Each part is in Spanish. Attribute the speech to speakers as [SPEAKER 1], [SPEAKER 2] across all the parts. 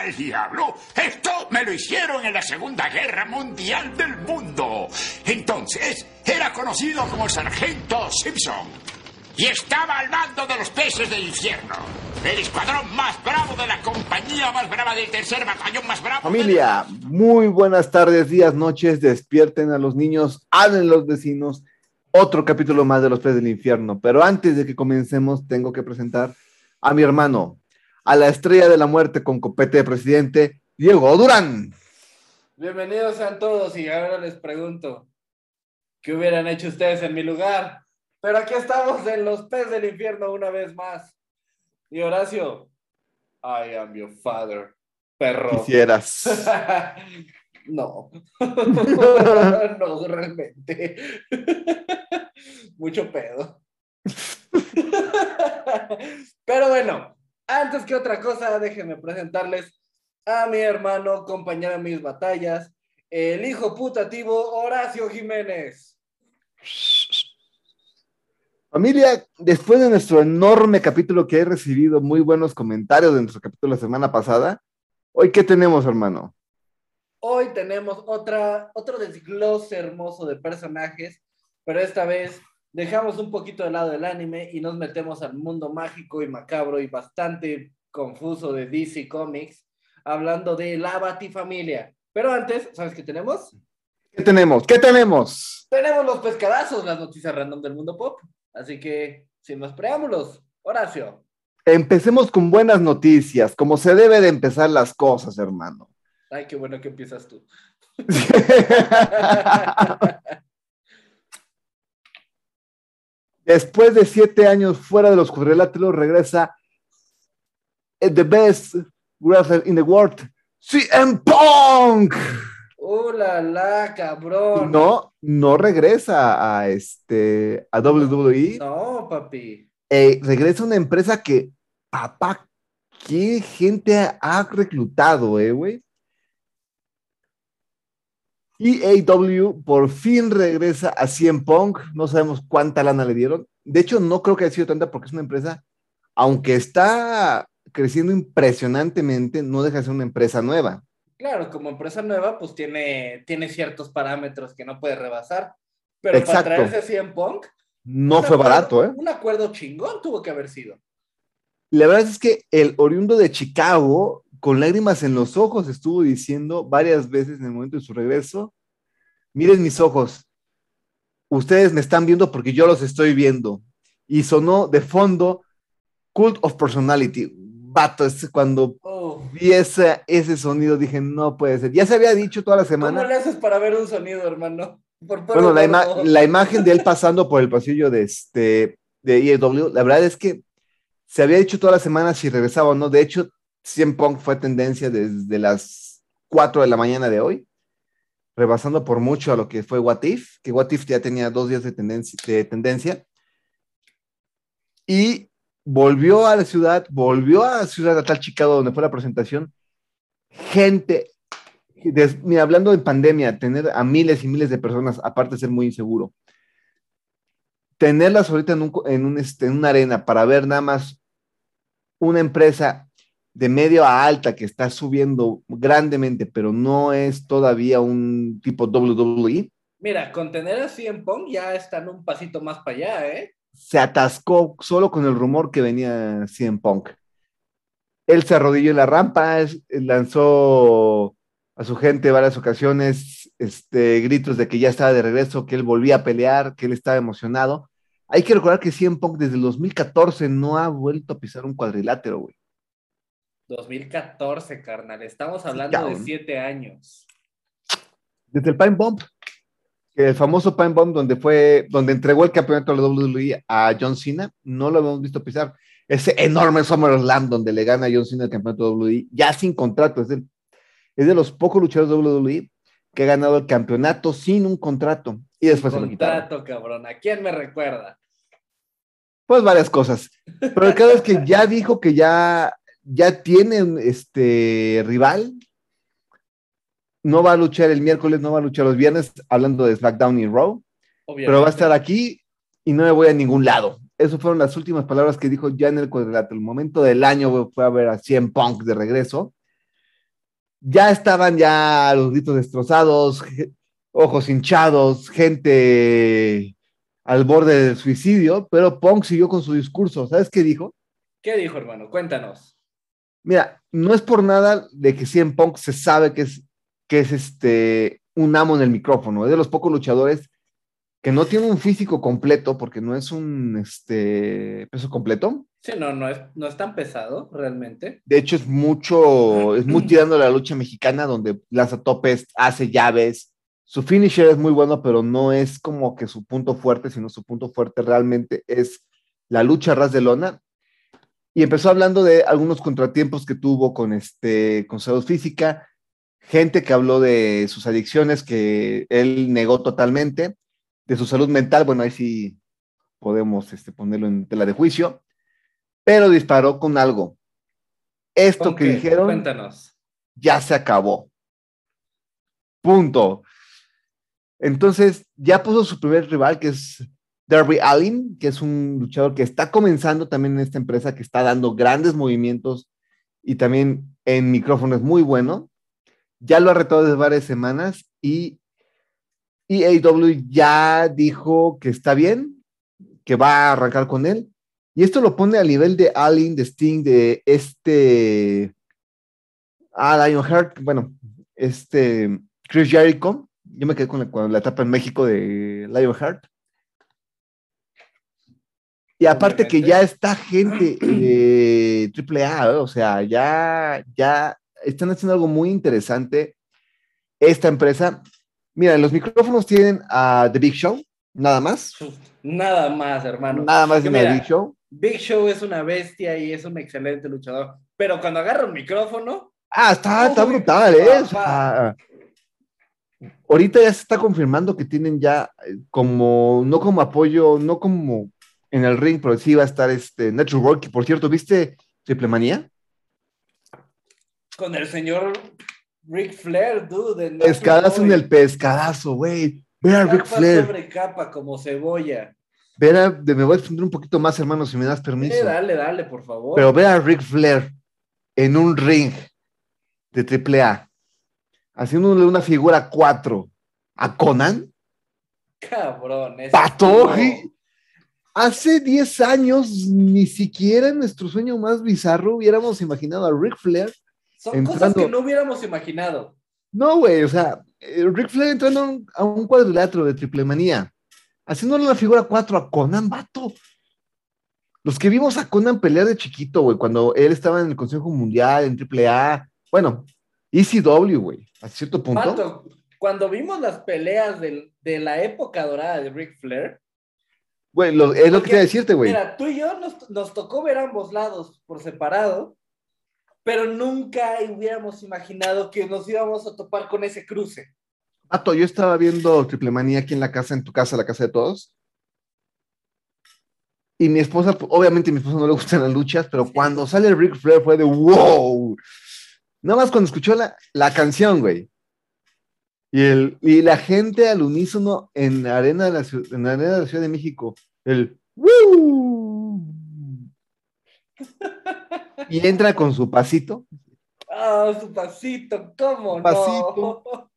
[SPEAKER 1] al diablo? Esto me lo hicieron en la Segunda Guerra Mundial del Mundo. Entonces, era conocido como el Sargento Simpson. Y estaba al mando de los peces del infierno. El escuadrón más bravo de la compañía más brava del tercer batallón más bravo.
[SPEAKER 2] Familia, muy buenas tardes, días, noches. Despierten a los niños, hablen los vecinos. Otro capítulo más de los peces del infierno. Pero antes de que comencemos, tengo que presentar a mi hermano, a la estrella de la muerte con copete de presidente, Diego Durán.
[SPEAKER 3] Bienvenidos sean todos y ahora les pregunto, ¿qué hubieran hecho ustedes en mi lugar? Pero aquí estamos en los peces del infierno una vez más. Y Horacio, I am your father, perro.
[SPEAKER 2] Quisieras.
[SPEAKER 3] no. no, realmente. Mucho pedo. Pero bueno, antes que otra cosa, déjenme presentarles a mi hermano, compañero de mis batallas, el hijo putativo Horacio Jiménez.
[SPEAKER 2] Familia, después de nuestro enorme capítulo que he recibido muy buenos comentarios de nuestro capítulo la semana pasada, hoy qué tenemos, hermano?
[SPEAKER 3] Hoy tenemos otra, otro desglose hermoso de personajes, pero esta vez dejamos un poquito de lado el anime y nos metemos al mundo mágico y macabro y bastante confuso de DC Comics, hablando de la Batifamilia. Pero antes, ¿sabes qué tenemos?
[SPEAKER 2] ¿Qué tenemos? ¿Qué tenemos?
[SPEAKER 3] Tenemos los pescadazos, las noticias random del mundo pop. Así que, sin más preámbulos, Horacio.
[SPEAKER 2] Empecemos con buenas noticias, como se debe de empezar las cosas, hermano.
[SPEAKER 3] Ay, qué bueno que empiezas tú.
[SPEAKER 2] Después de siete años fuera de los cuadriláteros, regresa The Best Wrestler in the World, CM Punk.
[SPEAKER 3] ¡Oh, la, la, cabrón!
[SPEAKER 2] No, no regresa a, este, a WWE.
[SPEAKER 3] No, papi.
[SPEAKER 2] Eh, regresa a una empresa que, papá, qué gente ha reclutado, eh, güey. EAW por fin regresa a CM Punk. No sabemos cuánta lana le dieron. De hecho, no creo que haya sido tanta porque es una empresa, aunque está creciendo impresionantemente, no deja de ser una empresa nueva.
[SPEAKER 3] Claro, como empresa nueva, pues tiene, tiene ciertos parámetros que no puede rebasar. Pero
[SPEAKER 2] Exacto.
[SPEAKER 3] para traerse a CM Punk,
[SPEAKER 2] No fue
[SPEAKER 3] acuerdo-
[SPEAKER 2] barato, ¿eh?
[SPEAKER 3] Un acuerdo chingón tuvo que haber sido.
[SPEAKER 2] La verdad es que el oriundo de Chicago, con lágrimas en los ojos, estuvo diciendo varias veces en el momento de su regreso, miren mis ojos, ustedes me están viendo porque yo los estoy viendo. Y sonó de fondo Cult of Personality. Vato, es cuando
[SPEAKER 3] Oh,
[SPEAKER 2] vi ese, ese sonido dije, no puede ser. Ya se había dicho toda la
[SPEAKER 3] ¿Cómo
[SPEAKER 2] semana.
[SPEAKER 3] le haces para ver un sonido, hermano? Por
[SPEAKER 2] Bueno, la, ima- imagen de él pasando por el pasillo de este de EAW, la verdad es que se había dicho toda la semana si regresaba o no. De hecho, CM Punk fue tendencia desde las 4 de la mañana de hoy, rebasando por mucho a lo que fue What If, que What If ya tenía dos días de tendencia. De tendencia. Y volvió a la ciudad, volvió a la ciudad natal Chicago, donde fue la presentación. Gente, mira, hablando de pandemia, tener a miles y miles de personas, aparte de ser muy inseguro, tenerlas ahorita en, este, en una arena para ver nada más una empresa de medio a alta que está subiendo grandemente, pero no es todavía un tipo WWE,
[SPEAKER 3] Mira, con tener a CM Punk ya están un pasito más para allá, ¿eh?
[SPEAKER 2] se atascó solo con el rumor que venía CM Punk. Él se arrodilló en la rampa, lanzó a su gente varias ocasiones este, gritos de que ya estaba de regreso, que él volvía a pelear, que él estaba emocionado. Hay que recordar que CM Punk desde el 2014 no ha vuelto a pisar un cuadrilátero, güey.
[SPEAKER 3] 2014, carnal. Estamos hablando de siete años.
[SPEAKER 2] Desde el Pine Bomb, el famoso Pine Bomb donde fue, donde entregó el campeonato de la WWE a John Cena, no lo habíamos visto pisar. Ese enorme SummerSlam donde le gana a John Cena el campeonato de WWE, ya sin contrato, es, del- es de los pocos luchadores de WWE que ha ganado el campeonato sin un contrato y después se lo.
[SPEAKER 3] Contrato, cabrón. ¿A quién me recuerda?
[SPEAKER 2] Pues varias cosas. Pero el caso es que ya dijo que ya, ya tienen este rival. No va a luchar el miércoles, no va a luchar los viernes, hablando de SmackDown y Raw,
[SPEAKER 3] Obviamente.
[SPEAKER 2] pero va a estar aquí y no me voy a ningún lado. Esas fueron las últimas palabras que dijo ya en el cuadrilátero. El momento del año fue a ver a CM Punk de regreso. ya estaban ya los gritos destrozados, ojos hinchados, gente al borde del suicidio, pero Punk siguió con su discurso. ¿Sabes qué dijo?
[SPEAKER 3] ¿Qué dijo, hermano? Cuéntanos.
[SPEAKER 2] Mira, no es por nada de que en Punk se sabe que es, que es este, un amo en el micrófono. Es de los pocos luchadores que no tiene un físico completo, porque no es un este, peso completo.
[SPEAKER 3] Sí, no, no es, no es tan pesado realmente.
[SPEAKER 2] De hecho, es mucho, es muy tirando la lucha mexicana, donde lanza topes, hace llaves, su finisher es muy bueno, pero no es como que su punto fuerte, sino su punto fuerte realmente es la lucha ras de lona. Y empezó hablando de algunos contratiempos que tuvo con, este, con salud física, gente que habló de sus adicciones que él negó totalmente, de su salud mental, bueno, ahí sí podemos este, ponerlo en tela de juicio, pero disparó con algo. Esto que dijeron
[SPEAKER 3] Cuéntanos.
[SPEAKER 2] ya se acabó. Punto. Entonces, ya puso su primer rival, que es Darby Allin, que es un luchador que está comenzando también en esta empresa, que está dando grandes movimientos y también en micrófono es muy bueno. Ya lo ha retado desde varias semanas y EAW ya dijo que está bien, que va a arrancar con él. Y esto lo pone a nivel de Allin, de Sting, de este. Ah, Lionheart, bueno, este Chris Jericho, yo me quedé con la, etapa en México de Lionheart. Y aparte que ya está gente de AAA, o sea, ya, ya están haciendo algo muy interesante esta empresa. Mira, los micrófonos tienen a The Big Show, nada más.
[SPEAKER 3] Nada más, hermano.
[SPEAKER 2] Nada más de Big Show.
[SPEAKER 3] Big Show es una bestia y es un excelente luchador, pero cuando agarra un micrófono...
[SPEAKER 2] Ah, está, está brutal, ¿eh? ahorita ya se está confirmando que tienen ya eh, como, no como apoyo, no como en el ring, pero sí va a estar este Network. Por cierto, ¿viste Triple Manía?
[SPEAKER 3] Con el señor Ric Flair, dude.
[SPEAKER 2] Pescadazo en el pescadazo, güey. Ve a Ric Flair.
[SPEAKER 3] sobre capa como cebolla.
[SPEAKER 2] Ve a, me voy a extender un poquito más, hermano, si me das permiso.
[SPEAKER 3] dale, dale, por favor.
[SPEAKER 2] Pero ve a Ric Flair en un ring de triple A haciéndole una figura 4 a Conan.
[SPEAKER 3] Cabrón,
[SPEAKER 2] Patoji. Hace 10 años, ni siquiera en nuestro sueño más bizarro hubiéramos imaginado a Ric Flair.
[SPEAKER 3] Son cosas que no hubiéramos imaginado.
[SPEAKER 2] No, güey, o sea, eh, Ric Flair entrando a un cuadrilátero de triple manía, haciéndole una figura 4 a Conan, vato. Los que vimos a Conan pelear de chiquito, güey, cuando él estaba en el Consejo Mundial, en triple A, bueno, ECW, güey, a cierto punto.
[SPEAKER 3] cuando vimos las peleas de la época dorada de Ric Flair.
[SPEAKER 2] Güey, es lo que quería decirte, güey.
[SPEAKER 3] Mira, tú y yo nos, tocó ver ambos lados por separado, pero nunca hubiéramos imaginado que nos íbamos a topar con ese cruce.
[SPEAKER 2] Pato, yo estaba viendo Triple Manía aquí en la casa, en tu casa, la casa de todos. Y mi esposa, obviamente a mi esposa no le gustan las luchas, pero cuando sale Ric Flair fue de wow. Nada más cuando escuchó la, la canción, güey. Y, el, y la gente al unísono en la arena de la, en la, arena de la Ciudad de México, el y entra con su pasito.
[SPEAKER 3] Ah, su pasito, ¿cómo pasito. no?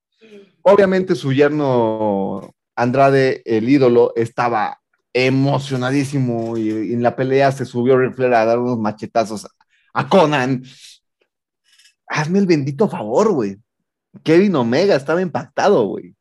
[SPEAKER 2] Obviamente su yerno Andrade, el ídolo, estaba emocionadísimo y, en la pelea se subió Ric a dar unos machetazos a Conan hazme el bendito favor, güey. Kevin Omega estaba impactado, güey.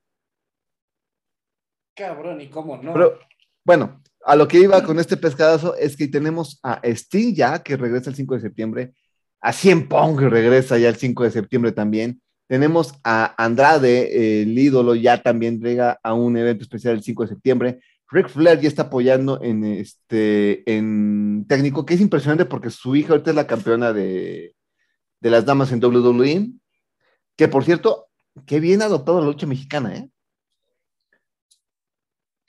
[SPEAKER 3] Cabrón, ¿y cómo no?
[SPEAKER 2] Pero, bueno, a lo que iba con este pescadazo es que tenemos a Sting ya, que regresa el 5 de septiembre, a Cien Pong, regresa ya el 5 de septiembre también. Tenemos a Andrade, el ídolo, ya también llega a un evento especial el 5 de septiembre. Rick Flair ya está apoyando en este en técnico, que es impresionante porque su hija ahorita es la campeona de, de las damas en WWE, que por cierto, qué bien adoptado la lucha mexicana, ¿eh?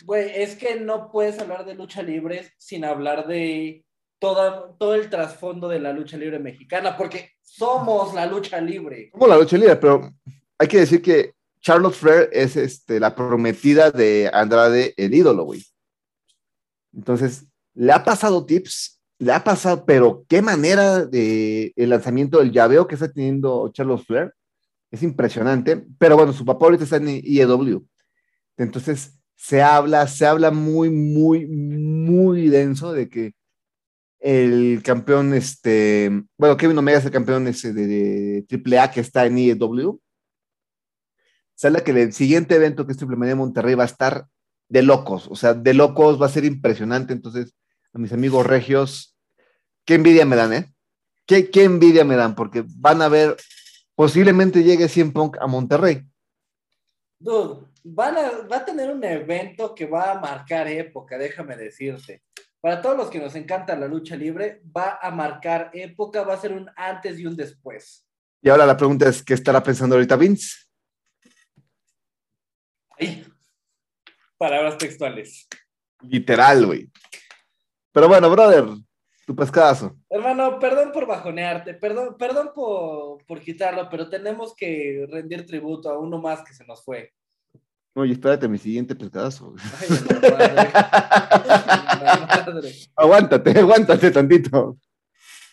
[SPEAKER 3] Güey, es que no puedes hablar de lucha libre sin hablar de toda, todo el trasfondo de la lucha libre mexicana, porque somos la lucha libre.
[SPEAKER 2] Somos la lucha libre, pero hay que decir que Charlotte Flair es este, la prometida de Andrade, el ídolo, güey. Entonces, le ha pasado tips le ha pasado, pero qué manera de el lanzamiento del llaveo que está teniendo Charles Flair. Es impresionante, pero bueno, su papá ahorita está en IEW. Entonces, se habla, se habla muy, muy, muy denso de que el campeón, este, bueno, Kevin Omega es el campeón ese de, AAA que está en IEW. Habla que el siguiente evento que es Triple Manía Monterrey va a estar de locos, o sea, de locos va a ser impresionante. Entonces, a mis amigos regios, qué envidia me dan, ¿eh? Qué, qué envidia me dan, porque van a ver, posiblemente llegue 100 Punk a Monterrey.
[SPEAKER 3] Dude, van a, va a tener un evento que va a marcar época, déjame decirte. Para todos los que nos encanta la lucha libre, va a marcar época, va a ser un antes y un después.
[SPEAKER 2] Y ahora la pregunta es, ¿qué estará pensando ahorita Vince?
[SPEAKER 3] Ay, palabras textuales.
[SPEAKER 2] Literal, güey. Pero bueno, brother, tu pescadazo.
[SPEAKER 3] Hermano, perdón por bajonearte, perdón, perdón por, por quitarlo, pero tenemos que rendir tributo a uno más que se nos fue.
[SPEAKER 2] Oye, espérate, mi siguiente pescadazo. Ay, madre. Aguántate, aguántate tantito.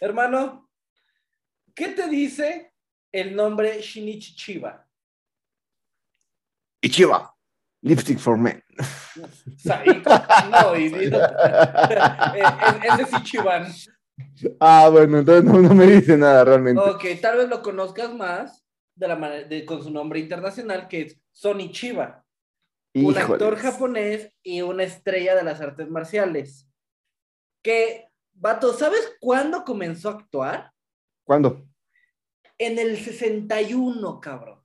[SPEAKER 3] Hermano, ¿qué te dice el nombre Shinichi Chiba?
[SPEAKER 2] Ichiba. Lipstick for Men.
[SPEAKER 3] No, y, es, es Ichiban.
[SPEAKER 2] Ah, bueno, entonces no, me dice nada realmente.
[SPEAKER 3] Ok, tal vez lo conozcas más de la de, con su nombre internacional, que es Sony Chiba. Un actor japonés y una estrella de las artes marciales. Que, vato, ¿sabes cuándo comenzó a actuar?
[SPEAKER 2] ¿Cuándo?
[SPEAKER 3] En el 61, cabrón.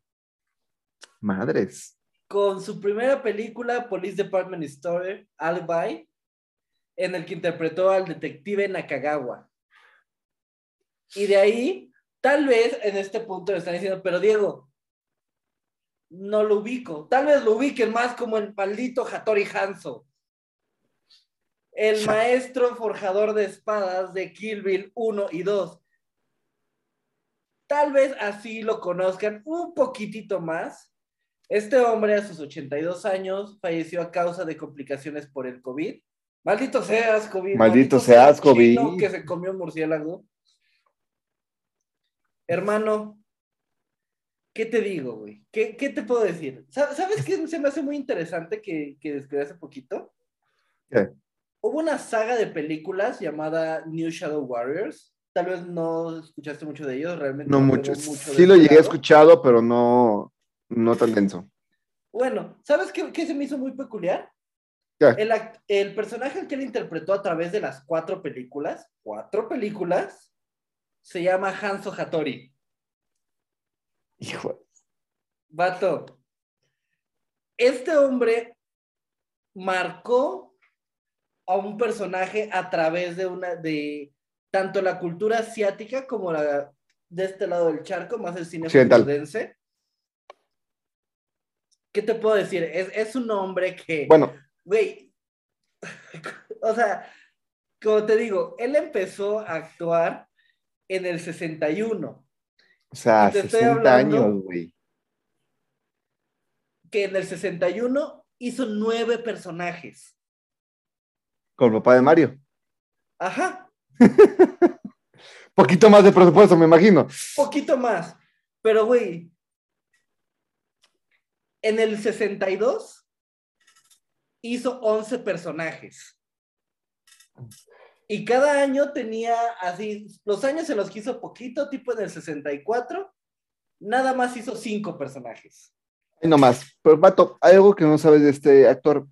[SPEAKER 2] Madres
[SPEAKER 3] con su primera película, Police Department Story, Alibi, en el que interpretó al detective Nakagawa. Y de ahí, tal vez en este punto le están diciendo, pero Diego, no lo ubico. Tal vez lo ubiquen más como el maldito Hattori Hanzo. El maestro forjador de espadas de Kill Bill 1 y 2. Tal vez así lo conozcan un poquitito más este hombre a sus 82 años falleció a causa de complicaciones por el COVID. Maldito seas, COVID.
[SPEAKER 2] Maldito, seas, COVID.
[SPEAKER 3] Que se comió murciélago. Hermano, ¿qué te digo, güey? ¿Qué, te puedo decir? ¿Sabes qué se me hace muy interesante que, que descubrí hace poquito?
[SPEAKER 2] ¿Qué?
[SPEAKER 3] Hubo una saga de películas llamada New Shadow Warriors. Tal vez no escuchaste mucho de ellos, realmente.
[SPEAKER 2] No, mucho. Sí lo llegué a escuchado, pero no, no tan denso.
[SPEAKER 3] Bueno, ¿sabes qué, se me hizo muy peculiar? El, el, personaje que él interpretó a través de las cuatro películas, cuatro películas, se llama Hanzo Hattori.
[SPEAKER 2] Hijo.
[SPEAKER 3] Vato. Este hombre marcó a un personaje a través de una de tanto la cultura asiática como la de este lado del charco, más el cine estadounidense. ¿Qué te puedo decir? Es, un hombre que.
[SPEAKER 2] Bueno.
[SPEAKER 3] Güey. o sea, como te digo, él empezó a actuar en el 61.
[SPEAKER 2] O sea, 60 años, güey.
[SPEAKER 3] Que en el 61 hizo nueve personajes.
[SPEAKER 2] Con el papá de Mario.
[SPEAKER 3] Ajá.
[SPEAKER 2] Poquito más de presupuesto, me imagino.
[SPEAKER 3] Poquito más. Pero, güey, en el 62 hizo 11 personajes. Y cada año tenía así, los años se los quiso poquito, tipo en el 64, nada más hizo 5 personajes.
[SPEAKER 2] no más. Pero, Pato, hay algo que no sabes de este actor.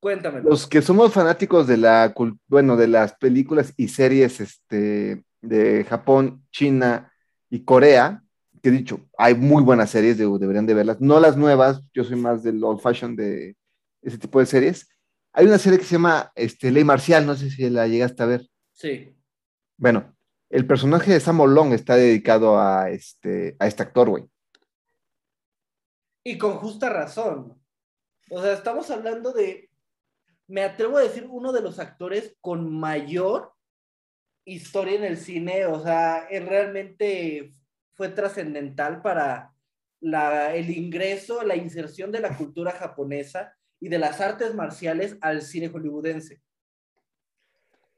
[SPEAKER 3] Cuéntame.
[SPEAKER 2] Los que somos fanáticos de la, bueno, de las películas y series este, de Japón, China y Corea, que he dicho, hay muy buenas series, deberían de verlas, no las nuevas, yo soy más del old fashion de ese tipo de series. Hay una serie que se llama este, Ley Marcial, no sé si la llegaste a ver.
[SPEAKER 3] Sí.
[SPEAKER 2] Bueno, el personaje de Sam Long está dedicado a este, a este actor, güey.
[SPEAKER 3] Y con justa razón. O sea, estamos hablando de, me atrevo a decir, uno de los actores con mayor historia en el cine. O sea, él realmente fue trascendental para el ingreso, la inserción de la cultura japonesa y de las artes marciales al cine hollywoodense.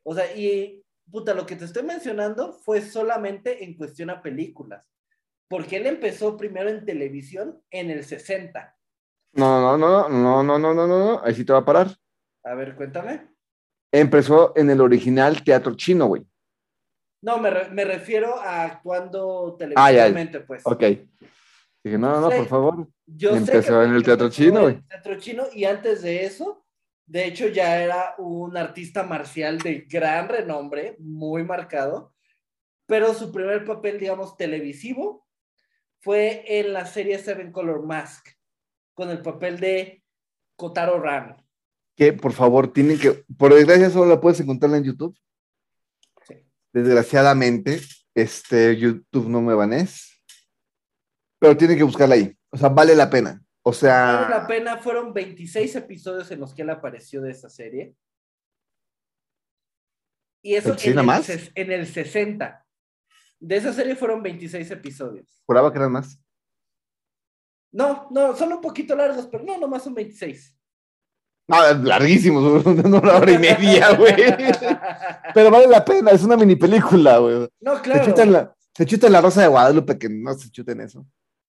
[SPEAKER 3] O sea, y puta, lo que te estoy mencionando fue solamente en cuestión a películas. porque él empezó primero en televisión en el 60.
[SPEAKER 2] No, no, no, no, no, no, no, no, no, ahí sí te va a parar.
[SPEAKER 3] A ver, cuéntame.
[SPEAKER 2] Empezó en el original teatro chino, güey.
[SPEAKER 3] No, me, re- me refiero a actuando
[SPEAKER 2] Ah,
[SPEAKER 3] televisivamente, pues.
[SPEAKER 2] Ok. Dije, no, no,
[SPEAKER 3] Sí.
[SPEAKER 2] por favor.
[SPEAKER 3] Yo
[SPEAKER 2] Empezó en el teatro chino,
[SPEAKER 3] en el teatro chino y antes de eso, de hecho, ya era un artista marcial de gran renombre, muy marcado, pero su primer papel, digamos, televisivo fue en la serie Seven Color Mask, con el papel de Kotaro Ran.
[SPEAKER 2] Que por favor, tienen que. Por desgracia, solo la puedes encontrar en YouTube. Desgraciadamente, este YouTube no me banés. Pero tienen que buscarla ahí. O sea, vale la pena. O sea.
[SPEAKER 3] Vale la pena, fueron 26 episodios en los que él apareció de esa serie. Y eso
[SPEAKER 2] ¿26
[SPEAKER 3] en el,
[SPEAKER 2] más?
[SPEAKER 3] en el 60. De esa serie fueron 26 episodios.
[SPEAKER 2] Juraba que eran más.
[SPEAKER 3] No, no, son un poquito largos, pero no, nomás son 26.
[SPEAKER 2] No, larguísimos, una hora y media, güey. Pero vale la pena, es una mini película, güey.
[SPEAKER 3] no,
[SPEAKER 2] Se
[SPEAKER 3] claro.
[SPEAKER 2] chutan la, se chutan la Rosa de Guadalupe, que no se chuten eso.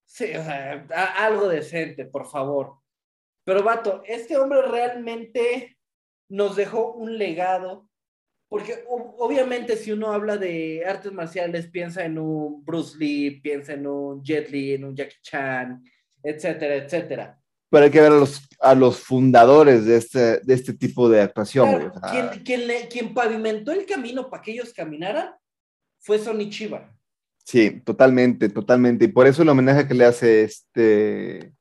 [SPEAKER 3] Sí, o sea, a- algo decente, por favor. Pero, vato, este hombre realmente nos dejó un legado. Porque o- obviamente si uno habla de artes marciales, piensa en un Bruce Lee, piensa en un Jet Li, en un Jackie Chan, etcétera, etcétera.
[SPEAKER 2] Pero hay que ver a los, a los fundadores de este, de este tipo de actuación, güey.
[SPEAKER 3] Claro,
[SPEAKER 2] o sea,
[SPEAKER 3] quien, quien le- quien pavimentó el camino para que ellos caminaran fue Sonny Chiba.
[SPEAKER 2] Sí, totalmente, totalmente. Y por eso el homenaje que le hace este.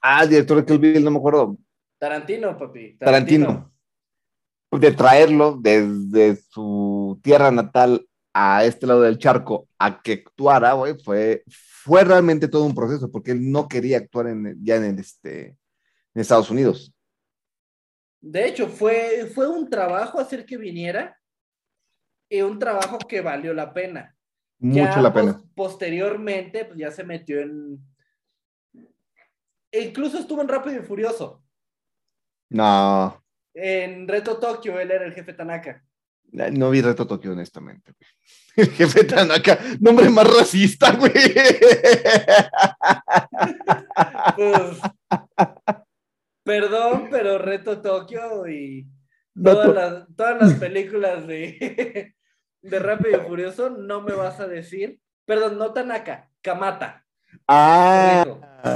[SPEAKER 2] Ah, el director de Kill Bill, no me acuerdo.
[SPEAKER 3] Tarantino, papi.
[SPEAKER 2] Tarantino. De traerlo desde su tierra natal a este lado del charco a que actuara, güey, fue, fue realmente todo un proceso, porque él no quería actuar en, ya en, el, este, en Estados Unidos.
[SPEAKER 3] De hecho, fue, fue un trabajo hacer que viniera y un trabajo que valió la pena.
[SPEAKER 2] Mucho
[SPEAKER 3] Ya
[SPEAKER 2] la pena.
[SPEAKER 3] pos- posteriormente, pues ya se metió en. e incluso estuvo en Rápido y Furioso.
[SPEAKER 2] No,
[SPEAKER 3] En Reto Tokio, él era el jefe Tanaka.
[SPEAKER 2] No vi Reto Tokio, honestamente. güey. El jefe Tanaka, nombre más racista, güey.
[SPEAKER 3] Pues, perdón, pero Reto Tokio y todas
[SPEAKER 2] to-
[SPEAKER 3] las, todas las películas de, de Rápido y Furioso no me vas a decir. Perdón, no Tanaka, Kamata.
[SPEAKER 2] Ah.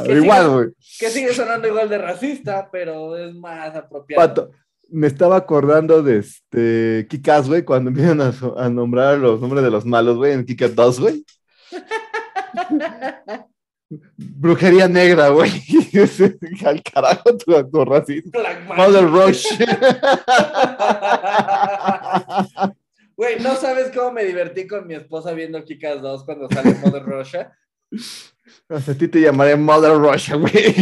[SPEAKER 3] Que
[SPEAKER 2] igual, güey.
[SPEAKER 3] Que sigue sonando igual de racista, pero es más apropiado.
[SPEAKER 2] Pato, me estaba acordando de este Kikas, güey, cuando empiezan a, a nombrar los nombres de los malos, güey, en Kikas 2, güey. Brujería negra, güey. Al carajo tu, tu racismo. Mother. Rush.
[SPEAKER 3] Güey, no sabes cómo me divertí con mi esposa viendo Kikas 2 cuando sale Mother Russia.
[SPEAKER 2] O sea, a ti te llamaré Mother Russia, güey.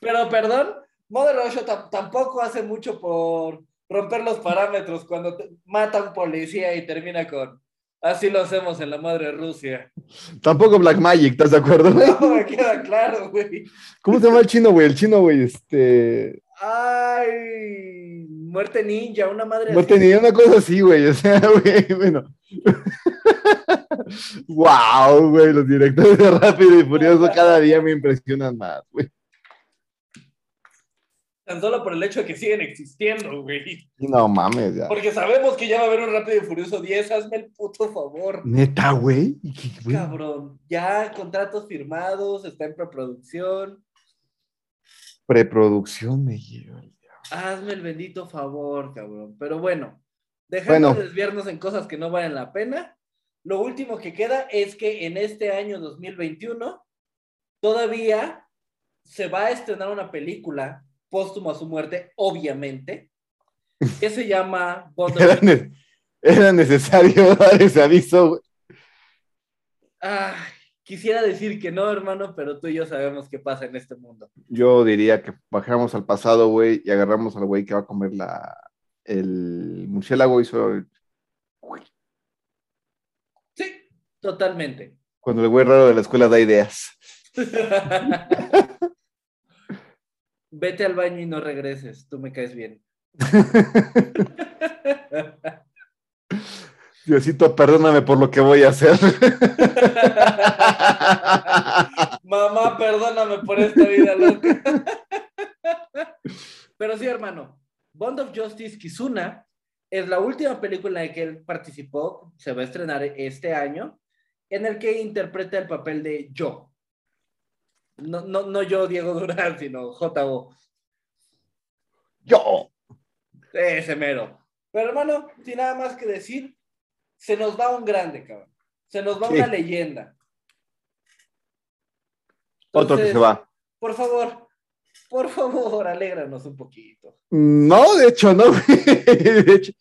[SPEAKER 3] Pero perdón, Russia tam- tampoco hace mucho por romper los parámetros cuando mata a un policía y termina con así lo hacemos en la madre Rusia.
[SPEAKER 2] Tampoco Black Magic, ¿estás de acuerdo, güey?
[SPEAKER 3] No, me queda claro, güey.
[SPEAKER 2] ¿Cómo se llama el chino, güey? El chino, güey, este...
[SPEAKER 3] Ay, muerte ninja, una madre
[SPEAKER 2] No
[SPEAKER 3] así.
[SPEAKER 2] tenía una cosa así, güey. O sea, güey, bueno. wow, güey, los directores de Rápido y Furioso cada día me impresionan más, güey.
[SPEAKER 3] Tan solo por el hecho de que siguen existiendo, güey.
[SPEAKER 2] No mames, ya.
[SPEAKER 3] Porque sabemos que ya va a haber un Rápido y Furioso 10, hazme el puto favor.
[SPEAKER 2] Neta, güey.
[SPEAKER 3] Cabrón, ya contratos firmados, está en preproducción.
[SPEAKER 2] Preproducción me lleva.
[SPEAKER 3] Hazme el bendito favor, cabrón. Pero bueno, dejando
[SPEAKER 2] Bueno.
[SPEAKER 3] de desviarnos en cosas que no valen la pena, lo último que queda es que en este año 2021 todavía se va a estrenar una película póstumo a su muerte, obviamente, que se llama
[SPEAKER 2] Era, ne- era necesario dar ese aviso.
[SPEAKER 3] Ay, quisiera decir que no, hermano, pero tú y yo sabemos qué pasa en este mundo.
[SPEAKER 2] Yo diría que bajamos al pasado, güey, y agarramos al güey que va a comer la, el murciélago y solo...
[SPEAKER 3] Sí, totalmente.
[SPEAKER 2] Cuando el güey raro de la escuela da ideas.
[SPEAKER 3] Vete al baño y no regreses, tú me caes bien.
[SPEAKER 2] Diosito, perdóname por lo que voy a hacer.
[SPEAKER 3] Mamá, perdóname por esta vida loca. Pero sí, hermano, Bond of Justice Kizuna es la última película en la que él participó, se va a estrenar este año, en el que interpreta el papel de yo. No, no, no yo, Diego Durán, sino J.O.
[SPEAKER 2] Yo.
[SPEAKER 3] Ese mero. Pero hermano, sin nada más que decir, se nos va un grande, cabrón. Se nos va
[SPEAKER 2] Sí.
[SPEAKER 3] una leyenda.
[SPEAKER 2] Otro que se va.
[SPEAKER 3] Por favor, por favor, alégranos un poquito.
[SPEAKER 2] No, de hecho, no. De hecho,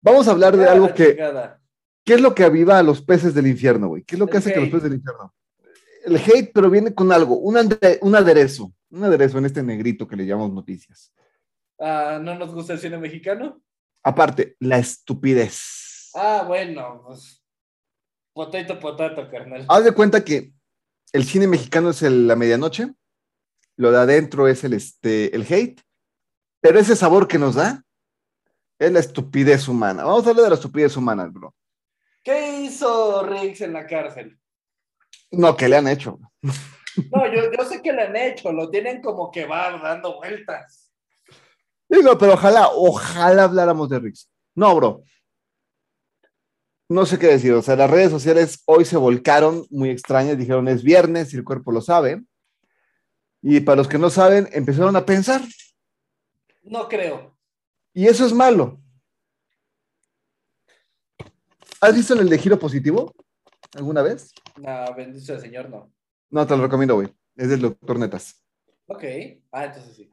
[SPEAKER 2] vamos a hablar de algo que.
[SPEAKER 3] chingada.
[SPEAKER 2] ¿Qué es lo que aviva a los peces del infierno, güey? ¿Qué es lo que
[SPEAKER 3] El
[SPEAKER 2] hace que los peces del infierno? El hate, pero viene con algo, un, ande- un aderezo, un aderezo en este negrito que le llamamos noticias.
[SPEAKER 3] Ah, ¿No nos gusta el cine mexicano?
[SPEAKER 2] Aparte, la estupidez.
[SPEAKER 3] Ah, bueno, pues. Potato, potato, carnal.
[SPEAKER 2] Haz de cuenta que el cine mexicano es el- la medianoche, lo de adentro es el, este, el hate, pero ese sabor que nos da es la estupidez humana. Vamos a hablar de la estupidez humana, bro.
[SPEAKER 3] ¿Qué hizo Riggs en la cárcel?
[SPEAKER 2] No, que le han hecho.
[SPEAKER 3] No, yo, yo sé que le han hecho, lo tienen como que va dando vueltas.
[SPEAKER 2] Digo, pero ojalá, ojalá habláramos de Riggs. No, bro. No sé qué decir. O sea, las redes sociales hoy se volcaron muy extrañas. Dijeron es viernes y el cuerpo lo sabe. Y para los que no saben, empezaron a pensar.
[SPEAKER 3] No creo.
[SPEAKER 2] Y eso es malo. ¿Has visto el de giro positivo? ¿Alguna vez?
[SPEAKER 3] No, bendito el Señor, no.
[SPEAKER 2] No, te lo recomiendo, güey. Es del doctor Netas.
[SPEAKER 3] Ok. Ah, entonces sí.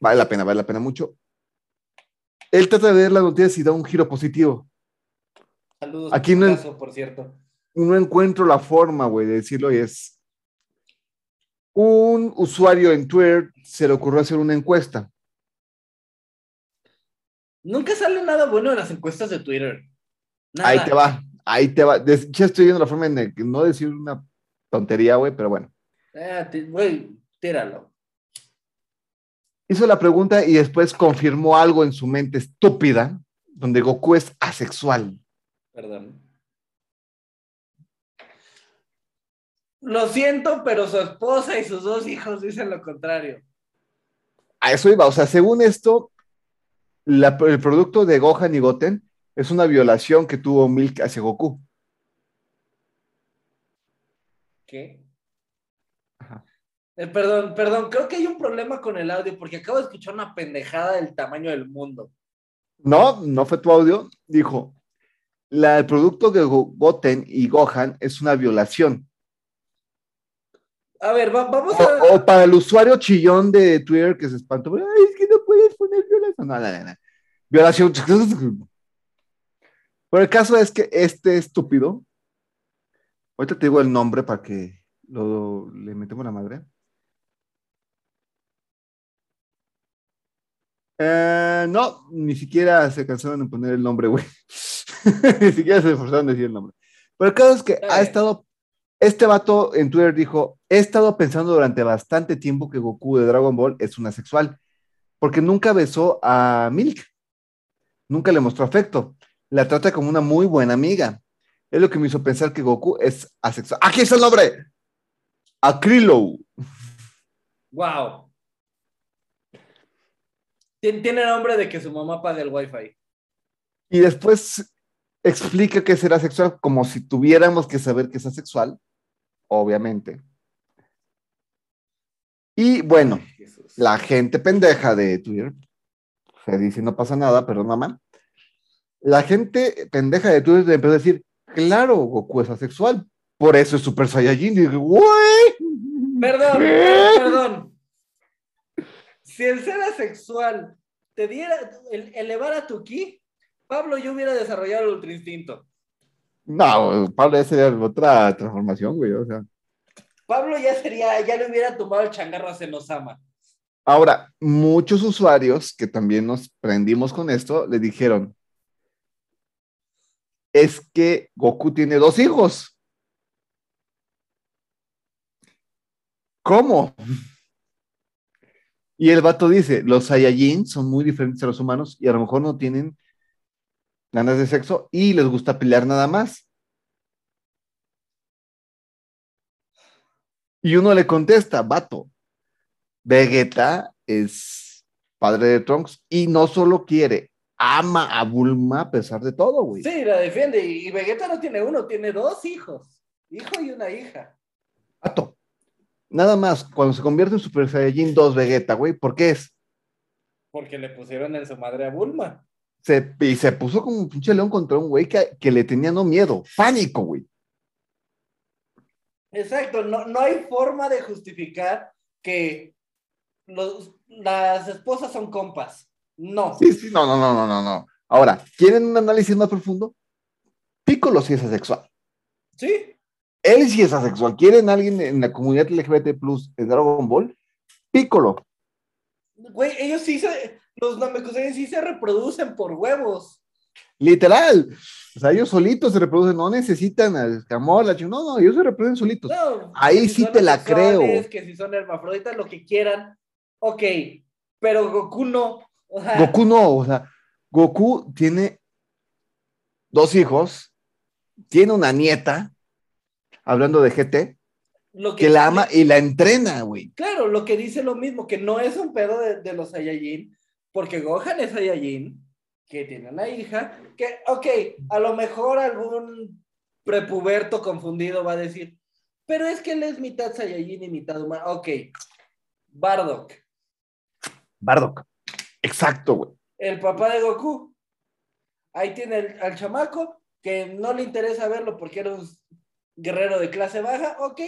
[SPEAKER 2] Vale la pena, vale la pena mucho. Él trata de ver las noticias y da un giro positivo.
[SPEAKER 3] Saludos
[SPEAKER 2] Aquí no-
[SPEAKER 3] caso, por cierto.
[SPEAKER 2] no encuentro la forma, güey, de decirlo y es. Un usuario en Twitter se le ocurrió hacer una encuesta.
[SPEAKER 3] Nunca sale nada bueno en las encuestas de Twitter. Nada.
[SPEAKER 2] Ahí te va, ahí te va. Ya estoy viendo la forma en de que no decir una tontería, güey, pero bueno.
[SPEAKER 3] Güey, tíralo.
[SPEAKER 2] Hizo la pregunta y después confirmó algo en su mente estúpida, donde Goku es asexual.
[SPEAKER 3] Perdón. Lo siento, pero su esposa y sus dos hijos dicen lo contrario.
[SPEAKER 2] A eso iba. O sea, según esto, la- el producto de Gohan y Goten es una violación que tuvo Milk hacia Goku.
[SPEAKER 3] ¿Qué?
[SPEAKER 2] Ajá.
[SPEAKER 3] Eh, perdón, perdón, creo que hay un problema con el audio porque acabo de escuchar una pendejada del tamaño del mundo.
[SPEAKER 2] No, no fue tu audio. Dijo, la- el producto de Go- Goten y Gohan es una violación.
[SPEAKER 3] A ver, va- vamos
[SPEAKER 2] O,
[SPEAKER 3] a.
[SPEAKER 2] o para el usuario chillón de Twitter que se espantó, ay, es que no puedes poner violación. No, no, no, no. Violación. Pero el caso es que este estúpido, ahorita te digo el nombre para que lo, le metemos la madre. Eh, no, ni siquiera se cansaron en poner el nombre, güey. ni siquiera se esforzaron en decir el nombre. Pero el caso es que ha estado, este vato en Twitter dijo, he estado pensando durante bastante tiempo que Goku de Dragon Ball es un asexual, porque nunca besó a Milk, nunca le mostró afecto, la trata como una muy buena amiga. Es lo que me hizo pensar que Goku es asexual. ¡Aquí está el nombre! Akrilo.
[SPEAKER 3] Wow. Tien- Tiene nombre de que su mamá paga el wifi.
[SPEAKER 2] Y después explica que será sexual como si tuviéramos que saber que es asexual, obviamente. Y bueno,
[SPEAKER 3] Ay,
[SPEAKER 2] la gente pendeja de Twitter se dice no pasa nada, perdón mamá. La gente pendeja de Twitter empezó a decir, claro, Goku es asexual, por eso es Super Saiyajin. Y digo, güey.
[SPEAKER 3] Perdón, perdón. Si el ser asexual te diera, el- elevara tu ki, Pablo yo hubiera desarrollado el ultra instinto.
[SPEAKER 2] No, Pablo, esa sería otra transformación, güey. O sea.
[SPEAKER 3] Pablo ya sería, ya le hubiera tomado el changarro a Senosama.
[SPEAKER 2] Ahora, muchos usuarios que también nos prendimos con esto, le dijeron, es que Goku tiene dos hijos. ¿Cómo? Y el vato dice, los Saiyajin son muy diferentes a los humanos y a lo mejor no tienen ganas de sexo y les gusta pelear nada más. Y uno le contesta, vato, Vegeta es padre de Trunks y no solo quiere, ama a Bulma a pesar de todo, güey.
[SPEAKER 3] Sí, la defiende. Y Vegeta no tiene uno, tiene dos hijos. Hijo y una hija.
[SPEAKER 2] Vato, nada más, cuando se convierte en Super Saiyajin 2 Vegeta, güey, ¿por qué es?
[SPEAKER 3] Porque le pusieron en su madre a Bulma.
[SPEAKER 2] Se, y se puso como un pinche león contra un güey que, que le tenía no miedo, pánico, güey.
[SPEAKER 3] Exacto, no, no hay forma de justificar que los, las esposas son compas. No.
[SPEAKER 2] Sí, sí, no, no, no, no, no, no. Ahora, ¿quieren un análisis más profundo? Piccolo sí es asexual.
[SPEAKER 3] Sí.
[SPEAKER 2] Él sí es asexual. ¿Quieren alguien en la comunidad LGBT Plus Dragon Ball? Piccolo.
[SPEAKER 3] Güey, ellos sí se, los Namekusein sí se reproducen por huevos.
[SPEAKER 2] Literal. O sea, ellos solitos se reproducen, no necesitan al escamol, la no, no, ellos se reproducen solitos.
[SPEAKER 3] No,
[SPEAKER 2] Ahí sí te la creo.
[SPEAKER 3] Que si son hermafroditas, lo que quieran. Ok, pero Goku no. O sea,
[SPEAKER 2] Goku no, o sea, Goku tiene dos hijos, tiene una nieta, hablando de GT,
[SPEAKER 3] lo
[SPEAKER 2] que la ama y la entrena, güey.
[SPEAKER 3] Claro, lo que dice lo mismo, que no es un pedo de, de los Saiyajin, porque Gohan es Saiyajin, que tiene una hija, que, ok, a lo mejor algún prepuberto confundido va a decir, pero es que él es mitad Saiyajin y mitad humano. Ok, Bardock,
[SPEAKER 2] Bardock. Exacto, güey.
[SPEAKER 3] el papá de Goku. Ahí tiene el- al chamaco, que no le interesa verlo porque era un guerrero de clase baja, ok.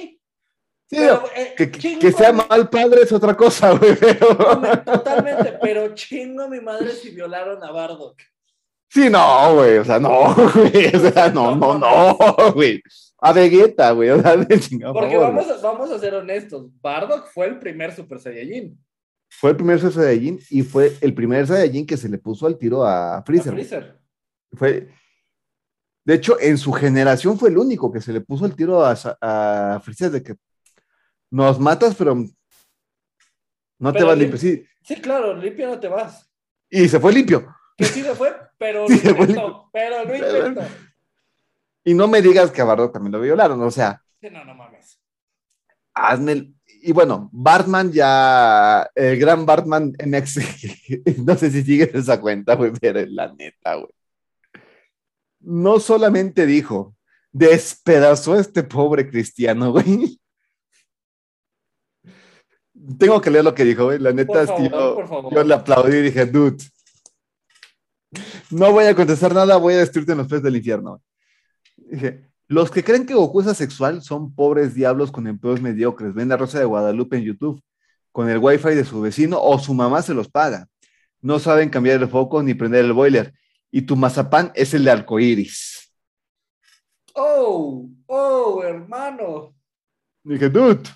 [SPEAKER 2] Sí,
[SPEAKER 3] Pero, eh,
[SPEAKER 2] que, que-
[SPEAKER 3] chingo
[SPEAKER 2] que sea mal padre es otra cosa, güey. pero-
[SPEAKER 3] Totalmente, pero chingo a mi madre si violaron a Bardock.
[SPEAKER 2] Sí, no, güey. O sea, no, güey. O sea, no, no, no, güey. A Vegeta, güey. O sea, de chingado
[SPEAKER 3] Porque vamos a, vamos a ser honestos, Bardock fue el primer Super Saiyajin.
[SPEAKER 2] Fue el primer Saiyajin y fue el primer Saiyajin que se le puso al tiro a
[SPEAKER 3] a
[SPEAKER 2] Freezer. güey.
[SPEAKER 3] Freezer.
[SPEAKER 2] Fue, de hecho, en su generación fue el único que se le puso el tiro a, a Freezer de que nos matas, pero no te vas
[SPEAKER 3] lim-
[SPEAKER 2] limpio. Sí,
[SPEAKER 3] Sí, claro, limpio no te vas.
[SPEAKER 2] y se fue limpio.
[SPEAKER 3] Que sí se fue, pero
[SPEAKER 2] Sí
[SPEAKER 3] lo intentó, pero lo intentó.
[SPEAKER 2] Y no me digas que a Bardock también lo violaron. O sea,
[SPEAKER 3] no, no mames.
[SPEAKER 2] hazme el- Y bueno, Bartman ya, el gran Bartman MX, no sé si sigues esa cuenta, güey, pero es la neta, güey. No solamente dijo, despedazó a este pobre cristiano, güey. Tengo que leer lo que dijo, güey. La neta
[SPEAKER 3] Por
[SPEAKER 2] es que
[SPEAKER 3] favor,
[SPEAKER 2] yo, yo le aplaudí y dije, dude, no voy a contestar nada, voy a destruirte en los pies del infierno. Dije, los que creen que Goku es asexual son pobres diablos con empleos mediocres. Ven a Rosa de Guadalupe en YouTube con el wifi de su vecino o su mamá se los paga. No saben cambiar el foco ni prender el boiler. Y tu mazapán es el de arcoíris.
[SPEAKER 3] Oh, oh, hermano.
[SPEAKER 2] Dije, dude,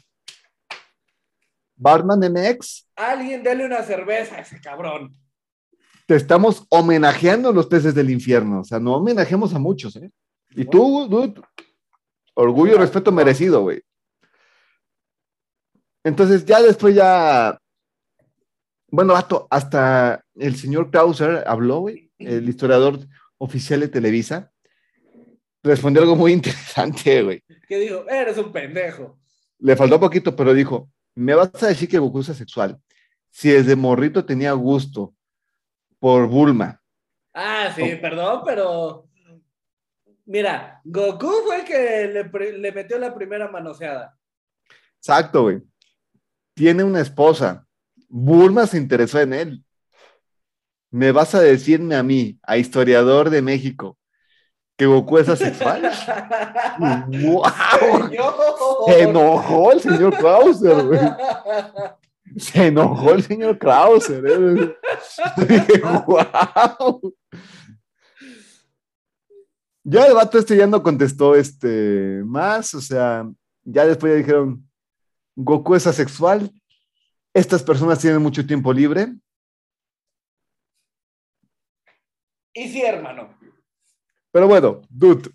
[SPEAKER 2] Bartman MX,
[SPEAKER 3] Alguien dale una cerveza a ese cabrón.
[SPEAKER 2] te estamos homenajeando los peces del infierno. O sea, no homenajemos a muchos, ¿eh? Y tú, dude, orgullo y respeto merecido, güey. Entonces, ya después ya. Bueno, hasta el señor Krauser habló, güey, el historiador oficial de Televisa. Respondió algo muy interesante, güey.
[SPEAKER 3] Que dijo, eres un pendejo.
[SPEAKER 2] Le faltó poquito, pero dijo: Me vas a decir que Goku es asexual. Si desde morrito tenía gusto por Bulma.
[SPEAKER 3] Ah, sí, perdón, pero. Mira, Goku fue el que le, metió la primera manoseada.
[SPEAKER 2] Exacto, güey. Tiene una esposa. Bulma se interesó en él. ¿Me vas a decirme a mí, a historiador de México, que Goku es asexual? ¡Wow! Se enojó el señor Krauser, güey. Se enojó el señor Krauser. ¿eh? ¡Wow! Ya el vato este ya no contestó este más, o sea, ya después ya dijeron, Goku es asexual, estas personas tienen mucho tiempo libre,
[SPEAKER 3] Y sí, hermano.
[SPEAKER 2] pero bueno, dude,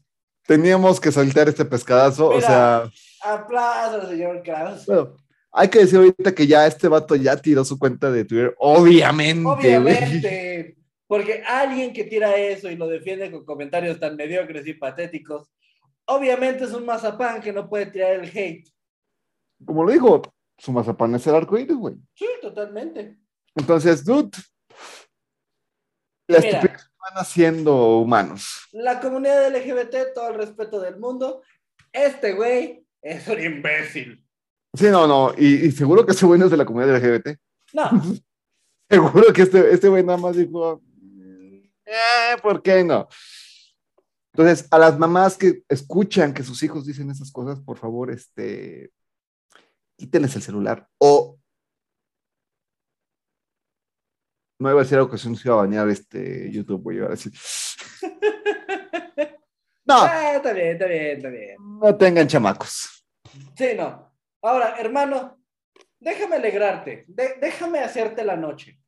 [SPEAKER 2] teníamos que soltar este pescadazo, o sea,
[SPEAKER 3] Aplausos, señor Kraus.
[SPEAKER 2] bueno, hay que decir ahorita que ya este vato ya tiró su cuenta de Twitter, obviamente.
[SPEAKER 3] Obviamente. Porque alguien que tira eso y lo defiende con comentarios tan mediocres y patéticos, obviamente es un mazapán que no puede tirar el hate.
[SPEAKER 2] Como lo dijo, su mazapán es el arco iris, güey.
[SPEAKER 3] Sí, totalmente.
[SPEAKER 2] Entonces, dude, la
[SPEAKER 3] Mira.
[SPEAKER 2] van haciendo humanos.
[SPEAKER 3] La comunidad LGBT, todo el respeto del mundo. Este güey es un imbécil.
[SPEAKER 2] Sí, no, no, y, y seguro que ese güey no es de la comunidad LGBT.
[SPEAKER 3] No,
[SPEAKER 2] Seguro que este, este güey nada más dijo, "Mm, eh, ¿por qué no? Entonces, a las mamás que escuchan que sus hijos dicen esas cosas, por favor, este, quítenles el celular. O no iba a decir algo que se iba a bañar este YouTube, iba a decir. No,
[SPEAKER 3] Ah, está bien, está bien, está bien.
[SPEAKER 2] no tengan chamacos.
[SPEAKER 3] Sí, no. Ahora, hermano, déjame alegrarte. de- déjame hacerte la noche.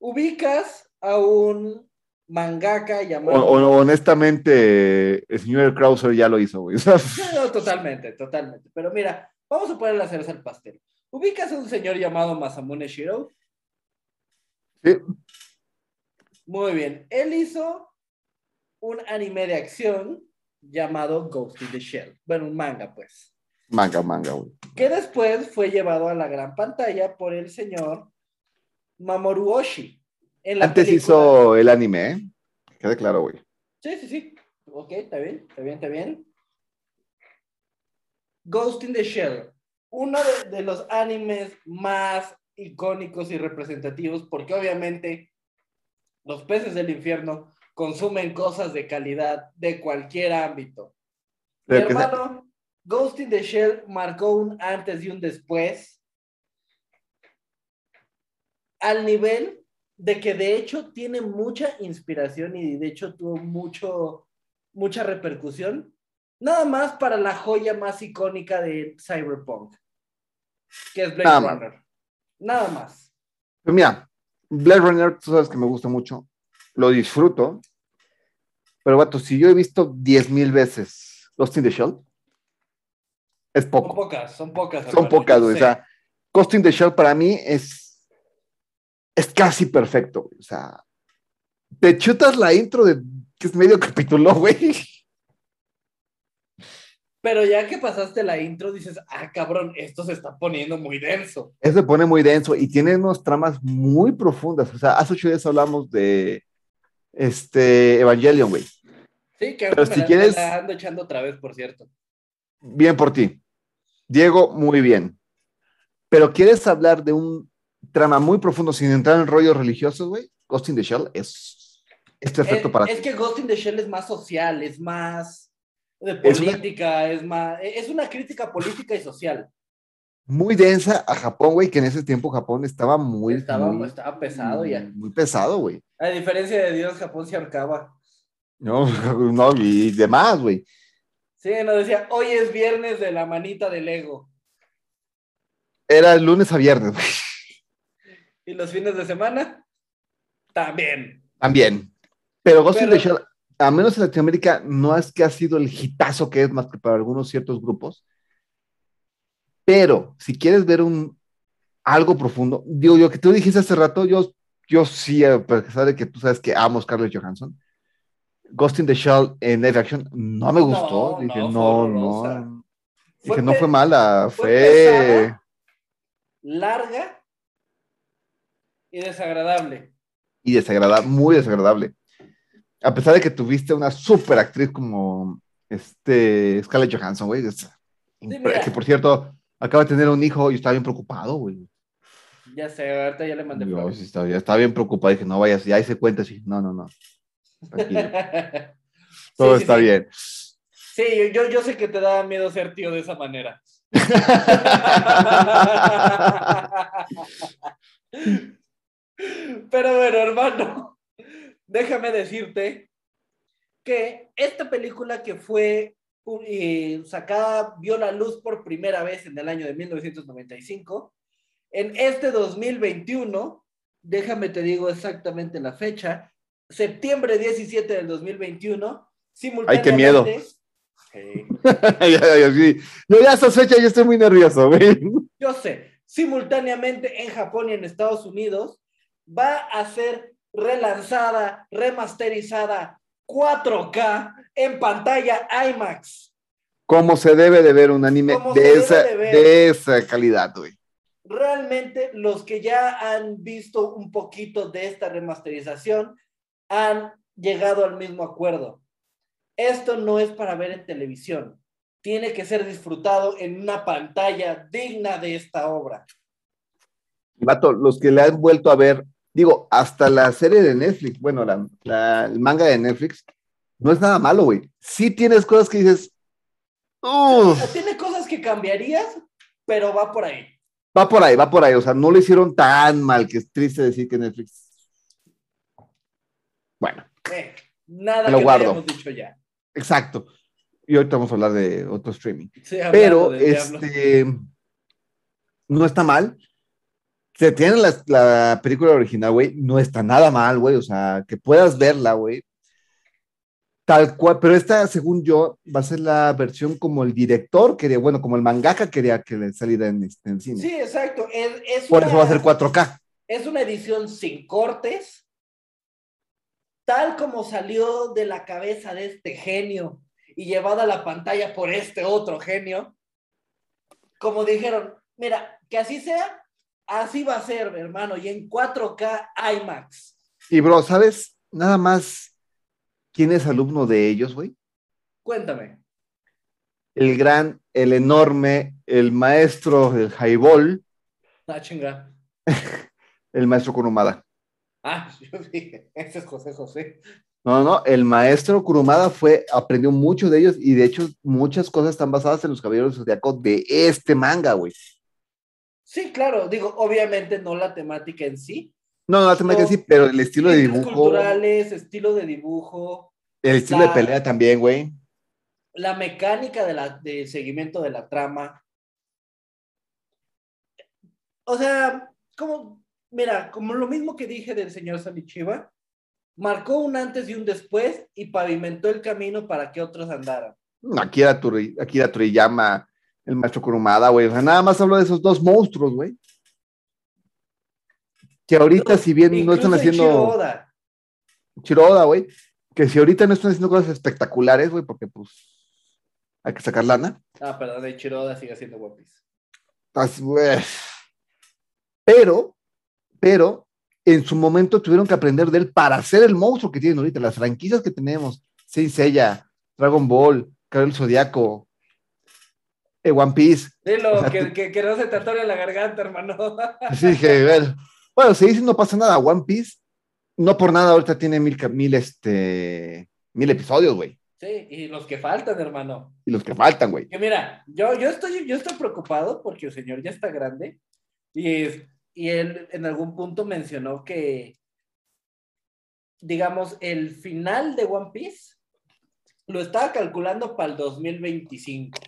[SPEAKER 3] Ubicas a un mangaka llamado.
[SPEAKER 2] honestamente, el señor Krauser ya lo hizo, güey.
[SPEAKER 3] No, totalmente, totalmente. Pero mira, vamos a poner la cereza al pastel. ¿Ubicas a un señor llamado Masamune Shiro?
[SPEAKER 2] sí,
[SPEAKER 3] Muy bien. Él hizo un anime de acción llamado Ghost in the Shell. Bueno, un manga, pues.
[SPEAKER 2] manga, manga, güey.
[SPEAKER 3] Que después fue llevado a la gran pantalla por el señor Mamoru Oshii.
[SPEAKER 2] Antes
[SPEAKER 3] película-
[SPEAKER 2] hizo el anime, ¿eh? Quede claro, güey.
[SPEAKER 3] Sí, sí, sí. Ok, está bien, está bien, está bien. Ghost in the Shell. Uno de, de los animes más icónicos y representativos, porque obviamente los peces del infierno consumen cosas de calidad de cualquier ámbito. Mi
[SPEAKER 2] sea-
[SPEAKER 3] hermano, Ghost in the Shell marcó un antes y un después al nivel de que de hecho tiene mucha inspiración y de hecho tuvo mucho, mucha repercusión, nada más para la joya más icónica de Cyberpunk, que es Blade
[SPEAKER 2] Nada más.
[SPEAKER 3] Runner. Nada más.
[SPEAKER 2] Pues mira, Blade Runner, tú sabes que me gusta mucho, lo disfruto, pero vato, si yo he visto 10 mil veces Lost in the Shell, es
[SPEAKER 3] Son
[SPEAKER 2] poco,
[SPEAKER 3] pocas, son pocas.
[SPEAKER 2] son pocas,
[SPEAKER 3] yo
[SPEAKER 2] güey. O sea, Ghost in the Shell para mí es, es casi perfecto, güey. O sea, te chutas la intro de que es medio capítulo, güey.
[SPEAKER 3] Pero ya que pasaste la intro, dices, ah, cabrón, esto se está poniendo muy denso.
[SPEAKER 2] Eso se pone muy denso y tiene unas tramas muy profundas. O sea, hace ocho días hablamos de este Evangelion, güey.
[SPEAKER 3] Sí, que
[SPEAKER 2] Pero
[SPEAKER 3] me
[SPEAKER 2] si
[SPEAKER 3] la-
[SPEAKER 2] quieres-
[SPEAKER 3] la ando echando otra vez, por cierto.
[SPEAKER 2] Bien por ti. Diego, muy bien. Pero quieres hablar de un trama muy profundo sin entrar en rollos religiosos, güey. Ghost in the Shell es, es perfecto
[SPEAKER 3] es,
[SPEAKER 2] para
[SPEAKER 3] es
[SPEAKER 2] ti.
[SPEAKER 3] que Ghost in the Shell es más social, es más de
[SPEAKER 2] Es una-
[SPEAKER 3] política, es más, es una crítica política y social.
[SPEAKER 2] Muy densa a Japón, güey, que en ese tiempo Japón estaba muy,
[SPEAKER 3] Estaba,
[SPEAKER 2] muy,
[SPEAKER 3] estaba pesado ya.
[SPEAKER 2] muy pesado, güey.
[SPEAKER 3] A diferencia de Dios, Japón se ahorcaba.
[SPEAKER 2] No, no, y demás, güey.
[SPEAKER 3] Sí, nos decía, hoy es viernes de la manita del ego.
[SPEAKER 2] Era lunes a viernes, güey.
[SPEAKER 3] Y los fines de semana, también.
[SPEAKER 2] También. Pero Ghost in
[SPEAKER 3] Pero-
[SPEAKER 2] the Shell, a menos en Latinoamérica, no es que ha sido el hitazo que es más que para algunos ciertos grupos. Pero si quieres ver un algo profundo, digo yo que tú dijiste hace rato, yo, yo sí, a pesar de que tú sabes que amo a Scarlett Johansson, Ghost in the Shell en live action no me gustó.
[SPEAKER 3] No,
[SPEAKER 2] Dije,
[SPEAKER 3] no,
[SPEAKER 2] no. Dije, no fue mala,
[SPEAKER 3] fue
[SPEAKER 2] fue.
[SPEAKER 3] pesada. Larga y desagradable.
[SPEAKER 2] y desagradable, muy desagradable. A pesar de que tuviste una super actriz como este Scarlett Johansson, güey. es que por cierto, acaba de tener un hijo y estaba bien preocupado, güey.
[SPEAKER 3] Ya sé, ahorita ya le mandé
[SPEAKER 2] Yo sí estaba, ya estaba bien preocupado. Dije, no vayas, ya hice cuenta, sí. No, no, no. Todo
[SPEAKER 3] sí,
[SPEAKER 2] está
[SPEAKER 3] sí.
[SPEAKER 2] bien.
[SPEAKER 3] Sí, yo, yo sé que te da miedo ser tío de esa manera. Pero bueno, hermano, déjame decirte que esta película que fue eh, sacada, vio la luz por primera vez en el año de 1995, en este 2021, déjame te digo exactamente la fecha, septiembre 17 del 2021, simultáneamente...
[SPEAKER 2] qué miedo.
[SPEAKER 3] Sí.
[SPEAKER 2] Yo ya esa fecha yo estoy muy nervioso.
[SPEAKER 3] Yo sé, simultáneamente en Japón y en Estados Unidos va a ser relanzada, remasterizada, 4K, en pantalla IMAX.
[SPEAKER 2] Como se debe de ver un anime esa,
[SPEAKER 3] de
[SPEAKER 2] esa calidad, güey.
[SPEAKER 3] Realmente los que ya han visto un poquito de esta remasterización han llegado al mismo acuerdo. Esto no es para ver en televisión. Tiene que ser disfrutado en una pantalla digna de esta obra.
[SPEAKER 2] Vato, los que le han vuelto a ver, digo, hasta la serie de Netflix, bueno, la, la- el manga de Netflix, no es nada malo, güey. Sí tienes cosas que dices, "Uf".
[SPEAKER 3] Tiene cosas que cambiarías, pero va por ahí.
[SPEAKER 2] va por ahí, va por ahí. O sea, no lo hicieron tan mal, que es triste decir que Netflix. Bueno,
[SPEAKER 3] Eh, nada
[SPEAKER 2] lo
[SPEAKER 3] que
[SPEAKER 2] guardo.
[SPEAKER 3] hayamos dicho ya.
[SPEAKER 2] exacto. Y ahorita vamos a hablar de otro streaming.
[SPEAKER 3] Sí,
[SPEAKER 2] Pero,
[SPEAKER 3] diablo.
[SPEAKER 2] este, no está mal. Se tiene la, la película original, güey, no está nada mal, güey. O sea, que puedas verla, güey. Tal cual, pero esta, según yo, va a ser la versión como el director quería, bueno, como el mangaka quería que le saliera en, este, en cine.
[SPEAKER 3] Sí, exacto. Es, es
[SPEAKER 2] Por
[SPEAKER 3] una-
[SPEAKER 2] eso va a ser 4K.
[SPEAKER 3] Es una edición sin cortes, tal como salió de la cabeza de este genio y llevada a la pantalla por este otro genio. Como dijeron, mira, que así sea, así va a ser, hermano, y en 4K IMAX.
[SPEAKER 2] Y, bro, ¿sabes nada más quién es alumno de ellos, güey?
[SPEAKER 3] Cuéntame.
[SPEAKER 2] El gran, el enorme, el maestro del highball,
[SPEAKER 3] Ah, chinga.
[SPEAKER 2] el maestro Kurumada.
[SPEAKER 3] Ah, yo dije, ese es José José.
[SPEAKER 2] No, no, el maestro Kurumada fue, aprendió mucho de ellos y de hecho muchas cosas están basadas en los caballeros zodiacos de este manga, güey.
[SPEAKER 3] Sí, claro, digo, obviamente no la temática en sí.
[SPEAKER 2] No, no, la temática
[SPEAKER 3] No.
[SPEAKER 2] sí, pero el estilo de dibujo,
[SPEAKER 3] culturales, estilo de dibujo,
[SPEAKER 2] el estilo
[SPEAKER 3] la-
[SPEAKER 2] de pelea también, güey.
[SPEAKER 3] la mecánica de, la, de seguimiento de la trama. O sea, como, mira, como lo mismo que dije del señor Sanichiva, marcó un antes y un después y pavimentó el camino para que otros andaran.
[SPEAKER 2] Akira, Tori- Akira Toriyama, el maestro Kurumada, güey. O sea, nada más hablo de esos dos monstruos, güey. Que ahorita, si bien no están haciendo
[SPEAKER 3] Oda.
[SPEAKER 2] Chiroda, güey, que si ahorita no están haciendo cosas espectaculares, güey, porque pues hay que sacar lana.
[SPEAKER 3] Ah, perdón, Ichiro Oda sigue haciendo One Piece.
[SPEAKER 2] Así. Pero, pero, en su momento tuvieron que aprender de él para ser el monstruo que tienen ahorita, las franquicias que tenemos, Saint Seiya, Dragon Ball, Cabello Zodiaco, eh, One Piece.
[SPEAKER 3] Dilo,
[SPEAKER 2] O sea,
[SPEAKER 3] que, que, que no se te atore la garganta, hermano.
[SPEAKER 2] Así dije, bueno, bueno, se dice no pasa nada, One Piece, no por nada ahorita tiene mil, mil, este, mil episodios, güey,
[SPEAKER 3] sí, y los que faltan, hermano.
[SPEAKER 2] y los que faltan, güey.
[SPEAKER 3] Que mira, yo, yo, estoy, yo estoy preocupado porque el señor ya está grande y, es- y él en algún punto mencionó que, digamos, el final de One Piece lo estaba calculando para el 2025.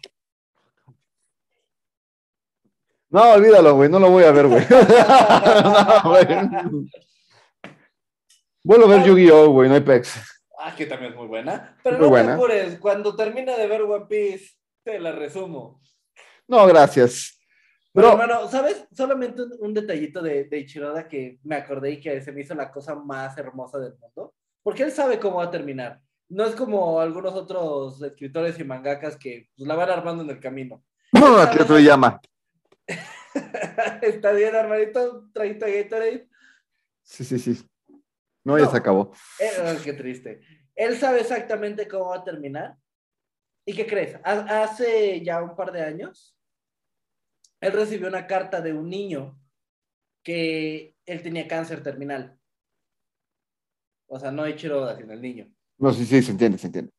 [SPEAKER 2] No, olvídalo, güey, no lo voy a ver, güey. No, güey. Vuelvo a ver Yu-Gi-Oh, güey, no hay pex.
[SPEAKER 3] Ah, que también es muy buena. Pero
[SPEAKER 2] Muy
[SPEAKER 3] no
[SPEAKER 2] buena.
[SPEAKER 3] te apures, cuando termine de ver One Piece, te la resumo.
[SPEAKER 2] No, gracias.
[SPEAKER 3] Pero,
[SPEAKER 2] Pero,
[SPEAKER 3] hermano, ¿sabes? Solamente un, un detallito de, de Ichiroda que me acordé y que se me hizo la cosa más hermosa del mundo. Porque él sabe cómo va a terminar. No es como algunos otros escritores y mangakas que pues, la van armando en el camino.
[SPEAKER 2] ¿a qué te llama?
[SPEAKER 3] Está bien, hermanito. Traíto Gatorade.
[SPEAKER 2] Sí, sí, sí. No, ya
[SPEAKER 3] No.
[SPEAKER 2] se acabó.
[SPEAKER 3] Eh, qué triste. Él sabe exactamente cómo va a terminar. ¿Y qué crees? Ha- Hace ya un par de años, él recibió una carta de un niño que él tenía cáncer terminal. O sea, no Ichiro, sino el niño.
[SPEAKER 2] No, sí, sí, se entiende, se entiende.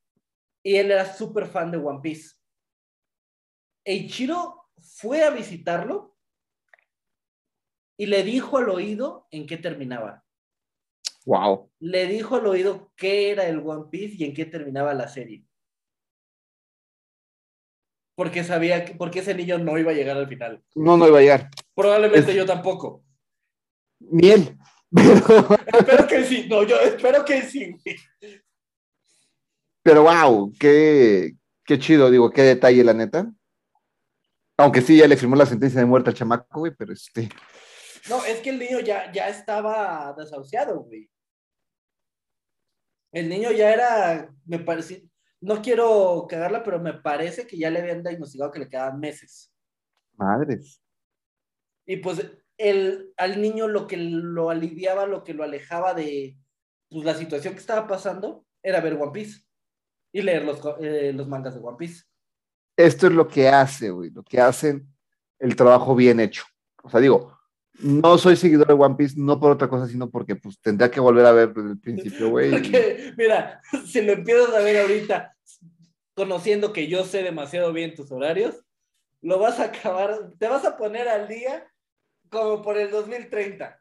[SPEAKER 3] Y él era súper fan de One Piece. E Ichiro fue a visitarlo y le dijo al oído en qué terminaba.
[SPEAKER 2] Wow.
[SPEAKER 3] le dijo al oído qué era el One Piece y en qué terminaba la serie. Porque sabía que, porque ese niño no iba a llegar al final.
[SPEAKER 2] No, no iba a llegar.
[SPEAKER 3] Probablemente
[SPEAKER 2] Es-
[SPEAKER 3] yo tampoco.
[SPEAKER 2] Miel. Pero,
[SPEAKER 3] espero que sí. No, yo espero que sí.
[SPEAKER 2] pero wow, qué, qué chido, digo, qué detalle, la neta. Aunque sí, ya le firmó la sentencia de muerte al chamaco, güey, pero este.
[SPEAKER 3] No, es que el niño ya, ya estaba desahuciado, güey. El niño ya era, me parece, no quiero cagarla, pero me parece que ya le habían diagnosticado que le quedaban meses.
[SPEAKER 2] Madres.
[SPEAKER 3] Y pues el, al niño lo que lo aliviaba, lo que lo alejaba de pues, la situación que estaba pasando, era ver One Piece y leer los, eh, los mangas de One Piece.
[SPEAKER 2] Esto es lo que hace, güey, lo que hacen el trabajo bien hecho. O sea, digo, no soy seguidor de One Piece, no por otra cosa, sino porque pues tendría que volver a ver desde el principio, güey.
[SPEAKER 3] Porque, mira, si lo empiezas a ver ahorita, conociendo que yo sé demasiado bien tus horarios, lo vas a acabar, te vas a poner al día como por el 2030.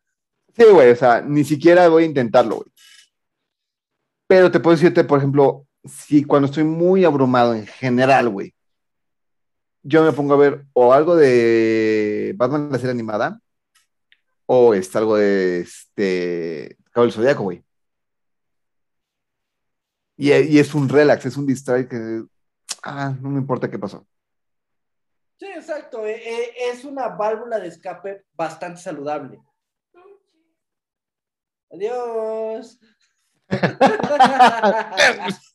[SPEAKER 2] Sí, güey, o sea, ni siquiera voy a intentarlo, güey. Pero te puedo decirte, por ejemplo, si cuando estoy muy abrumado en general, güey, yo me pongo a ver o algo de Batman la serie animada o es algo de este Cabo del Zodíaco, güey. Y, y, es un relax, es un distrae que ah, no me importa qué pasó.
[SPEAKER 3] Sí, exacto. Eh, eh, es una válvula de escape bastante saludable. Adiós.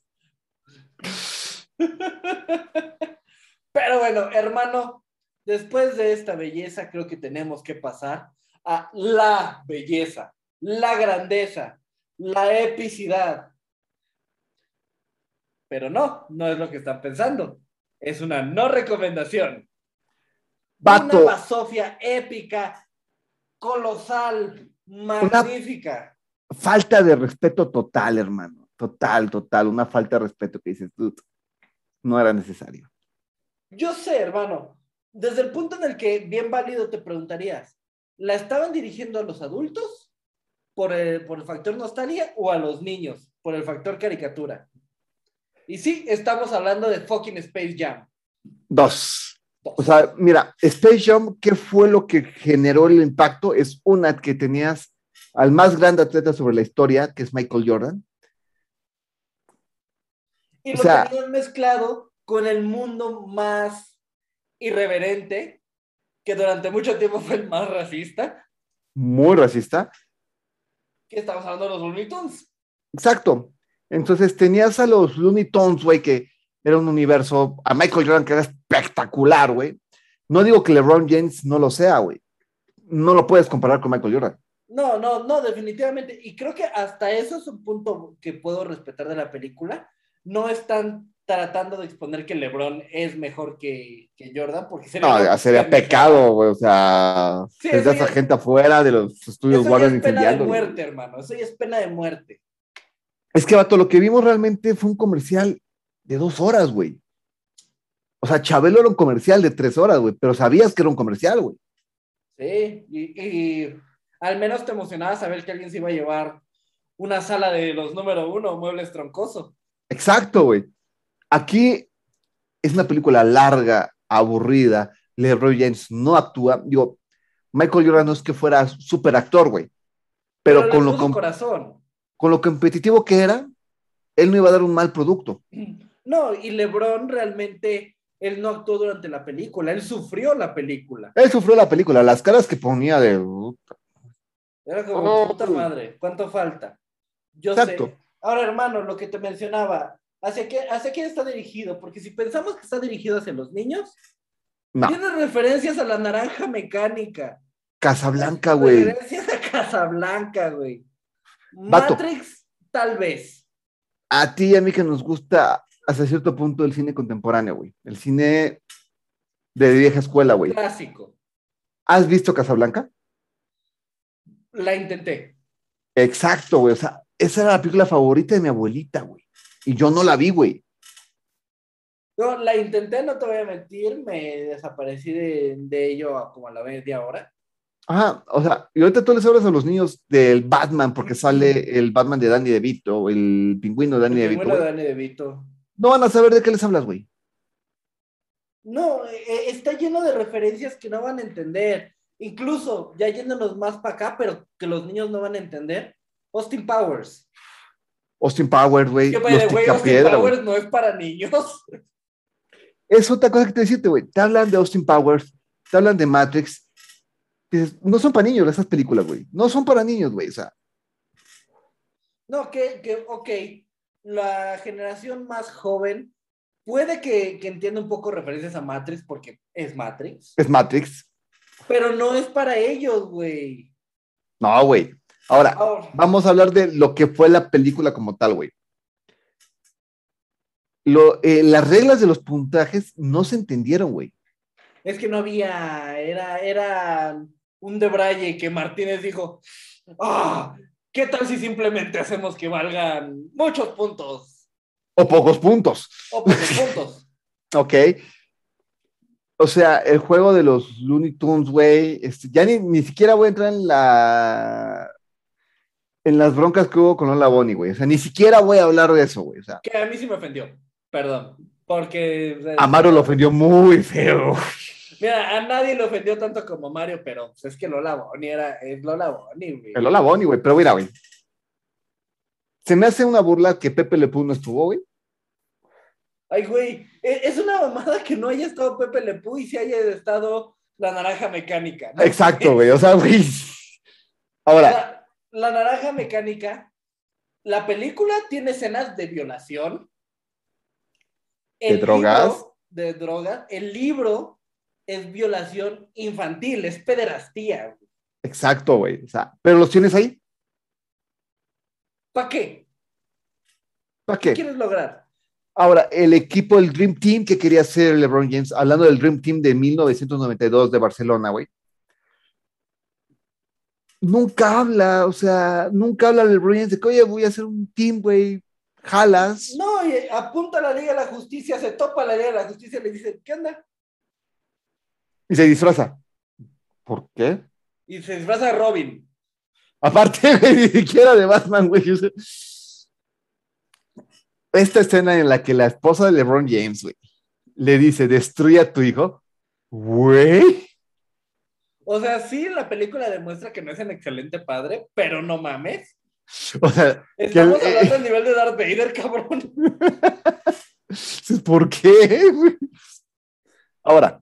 [SPEAKER 3] Pero bueno, hermano, después de esta belleza, creo que tenemos que pasar a la belleza, la grandeza, la epicidad. Pero no, no es lo que están pensando. Es una no recomendación.
[SPEAKER 2] Vato.
[SPEAKER 3] Una basofia épica, colosal, magnífica.
[SPEAKER 2] Una falta de respeto total, hermano. Total, total. Una falta de respeto que dices, tú, no era necesario.
[SPEAKER 3] Yo sé, hermano, desde el punto en el que bien válido te preguntarías, ¿la estaban dirigiendo a los adultos por el, por el factor nostalgia o a los niños por el factor caricatura? Y sí, estamos hablando de fucking Space Jam.
[SPEAKER 2] Dos. Dos. O sea, mira, Space Jam, ¿qué fue lo que generó el impacto? Es una que tenías al más grande atleta sobre la historia, que es Michael Jordan.
[SPEAKER 3] Y lo o sea, tenías mezclado con el mundo más irreverente, que durante mucho tiempo fue el más racista.
[SPEAKER 2] Muy racista.
[SPEAKER 3] Que estamos hablando de los Looney Tunes.
[SPEAKER 2] Exacto. Entonces tenías a los Looney Tunes, güey, que era un universo, a Michael Jordan que era espectacular, güey. No digo que LeBron James no lo sea, güey. No lo puedes comparar con Michael Jordan.
[SPEAKER 3] No, no, no, definitivamente. Y creo que hasta eso es un punto que puedo respetar de la película. No están tratando de exponer que LeBron es mejor que, que Jordan, porque
[SPEAKER 2] sería, no, sería pecado, güey. O sea, sí, desde esa es, gente afuera de los estudios
[SPEAKER 3] Warner es pena de muerte, hermano. Eso ya es pena de muerte.
[SPEAKER 2] Es que, vato, lo que vimos realmente fue un comercial de dos horas, güey. O sea, Chabelo era un comercial de tres horas, güey, pero sabías que era un comercial, güey.
[SPEAKER 3] Sí, y, y, al menos te emocionaba saber que alguien se iba a llevar una sala de los número uno, muebles troncoso.
[SPEAKER 2] Exacto, güey. Aquí es una película larga, aburrida. LeBron James no actúa. Digo, Michael Jordan no es que fuera súper actor, güey. Pero,
[SPEAKER 3] pero
[SPEAKER 2] con, lo
[SPEAKER 3] com corazón.
[SPEAKER 2] con lo competitivo que era, él no iba a dar un mal producto.
[SPEAKER 3] No, y LeBron realmente, él no actuó durante la película, él sufrió la película.
[SPEAKER 2] Él sufrió la película, las caras que ponía de...
[SPEAKER 3] Era como, oh, puta madre, ¿cuánto falta? Yo Exacto. sé. Ahora, hermano, lo que te mencionaba, ¿hacia, qué, ¿hacia quién está dirigido? Porque si pensamos que está dirigido hacia los niños,
[SPEAKER 2] no.
[SPEAKER 3] tiene referencias a la naranja mecánica.
[SPEAKER 2] Casablanca, güey.
[SPEAKER 3] Referencias a Casablanca, güey. Matrix, tal vez.
[SPEAKER 2] A ti y a mí que nos gusta hasta cierto punto el cine contemporáneo, güey. El cine de vieja escuela, güey.
[SPEAKER 3] Clásico.
[SPEAKER 2] ¿Has visto Casablanca?
[SPEAKER 3] La intenté.
[SPEAKER 2] Exacto, güey. O sea, esa era la película favorita de mi abuelita, güey. Y yo no la vi, güey.
[SPEAKER 3] No, la intenté, no te voy a mentir, me desaparecí de, de ello a como a la media hora.
[SPEAKER 2] Ajá, o sea, y ahorita tú les hablas a los niños del Batman porque sale el Batman de Danny DeVito, el pingüino de Danny
[SPEAKER 3] El
[SPEAKER 2] DeVito.
[SPEAKER 3] pingüino
[SPEAKER 2] güey.
[SPEAKER 3] de Danny DeVito.
[SPEAKER 2] No van a saber de qué les hablas, güey.
[SPEAKER 3] No, eh, está lleno de referencias que no van a entender. Incluso, ya yéndonos más para acá, pero que los niños no van a entender. Austin Powers.
[SPEAKER 2] Austin Powers, güey.
[SPEAKER 3] Austin. Powers no es para niños.
[SPEAKER 2] Es otra cosa que te decirte, güey. Te hablan de Austin Powers, te hablan de Matrix. Dices, no son para niños esas películas, güey. No son para niños, güey. O sea,
[SPEAKER 3] No, que, que, ok. la generación más joven puede que, que entienda un poco referencias a Matrix porque es Matrix,
[SPEAKER 2] Es Matrix.
[SPEAKER 3] pero no es para ellos, güey.
[SPEAKER 2] No, güey. Ahora,
[SPEAKER 3] Ahora,
[SPEAKER 2] vamos a hablar de lo que fue la película como tal, güey. Lo, eh, las reglas de los puntajes no se entendieron, güey.
[SPEAKER 3] es que no había, era, era un debraye que Martínez dijo, ah, ¿qué tal si simplemente hacemos que valgan muchos puntos
[SPEAKER 2] O pocos puntos.
[SPEAKER 3] o pocos puntos?
[SPEAKER 2] Ok. O sea, el juego de los Looney Tunes, güey, este, ya ni, ni siquiera voy a entrar en la en las broncas que hubo con Lola Bonnie, güey. O sea, ni siquiera voy a hablar de eso, güey. O sea,
[SPEAKER 3] Que a mí sí me ofendió, perdón, porque... o sea,
[SPEAKER 2] Amaro lo ofendió muy feo.
[SPEAKER 3] Mira, a nadie le ofendió tanto como Mario, pero pues, es que Lola Bonnie era, es Lola Bonnie, güey.
[SPEAKER 2] El Lola Bonnie, güey. Pero mira, güey. Se me hace una burla que Pepe Le Pew no estuvo, güey.
[SPEAKER 3] Ay, güey, e- es una mamada que no haya estado Pepe Le Pew y si haya estado la naranja mecánica. ¿no?
[SPEAKER 2] Exacto, güey. O sea, güey. Ahora,
[SPEAKER 3] la naranja mecánica, la película tiene escenas de violación.
[SPEAKER 2] De drogas.
[SPEAKER 3] de drogas. El libro es violación infantil, es pederastía.
[SPEAKER 2] exacto, güey. O sea, pero los tienes ahí.
[SPEAKER 3] ¿Para qué?
[SPEAKER 2] ¿Para
[SPEAKER 3] ¿Qué
[SPEAKER 2] qué?
[SPEAKER 3] quieres lograr?
[SPEAKER 2] Ahora, el equipo, el Dream Team que quería hacer LeBron James, hablando del Dream Team de 1992 de Barcelona, güey. Nunca habla, o sea, nunca habla LeBron James de que, oye, voy a hacer un team, güey, jalas.
[SPEAKER 3] No, y apunta a la Liga de la Justicia, se topa a la Liga de la Justicia y le dice, ¿qué onda?
[SPEAKER 2] Y se disfraza. ¿Por qué?
[SPEAKER 3] Y se disfraza de Robin.
[SPEAKER 2] Aparte, güey, ni siquiera de Batman, güey. Esta escena en la que la esposa de LeBron James, güey, le dice, destruye a tu hijo, güey.
[SPEAKER 3] O sea, sí, la película demuestra que no es un excelente padre, pero no mames.
[SPEAKER 2] O sea,
[SPEAKER 3] Estamos
[SPEAKER 2] Que-
[SPEAKER 3] hablando del nivel de Darth Vader, cabrón.
[SPEAKER 2] ¿por qué? Ahora,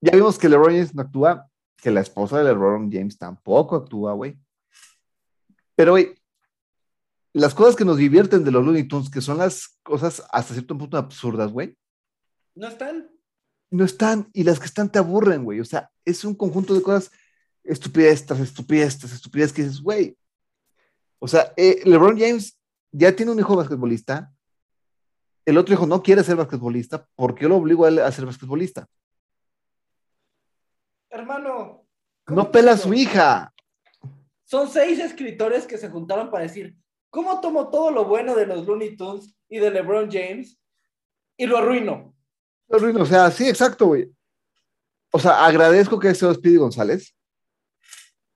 [SPEAKER 2] ya vimos que LeBron James no actúa, que la esposa de LeBron James tampoco actúa, güey. Pero, güey, las cosas que nos divierten de los Looney Tunes, que son las cosas hasta cierto punto absurdas, güey,
[SPEAKER 3] ¿No están?
[SPEAKER 2] No están, y las que están te aburren, güey. O sea, es un conjunto de cosas estupidez tras estupidez tras estupidez que dices, güey. O sea, eh, LeBron James ya tiene un hijo basquetbolista. El otro hijo no quiere ser basquetbolista. ¿Por qué lo obligo a él a ser basquetbolista?
[SPEAKER 3] Hermano. ¿cómo
[SPEAKER 2] No pela a su hija.
[SPEAKER 3] Son seis escritores que se juntaron para decir, ¿cómo tomo todo lo bueno de los Looney Tunes y de LeBron James y lo arruino?
[SPEAKER 2] O sea, sí, exacto, güey. O sea, agradezco que sea Speedy González.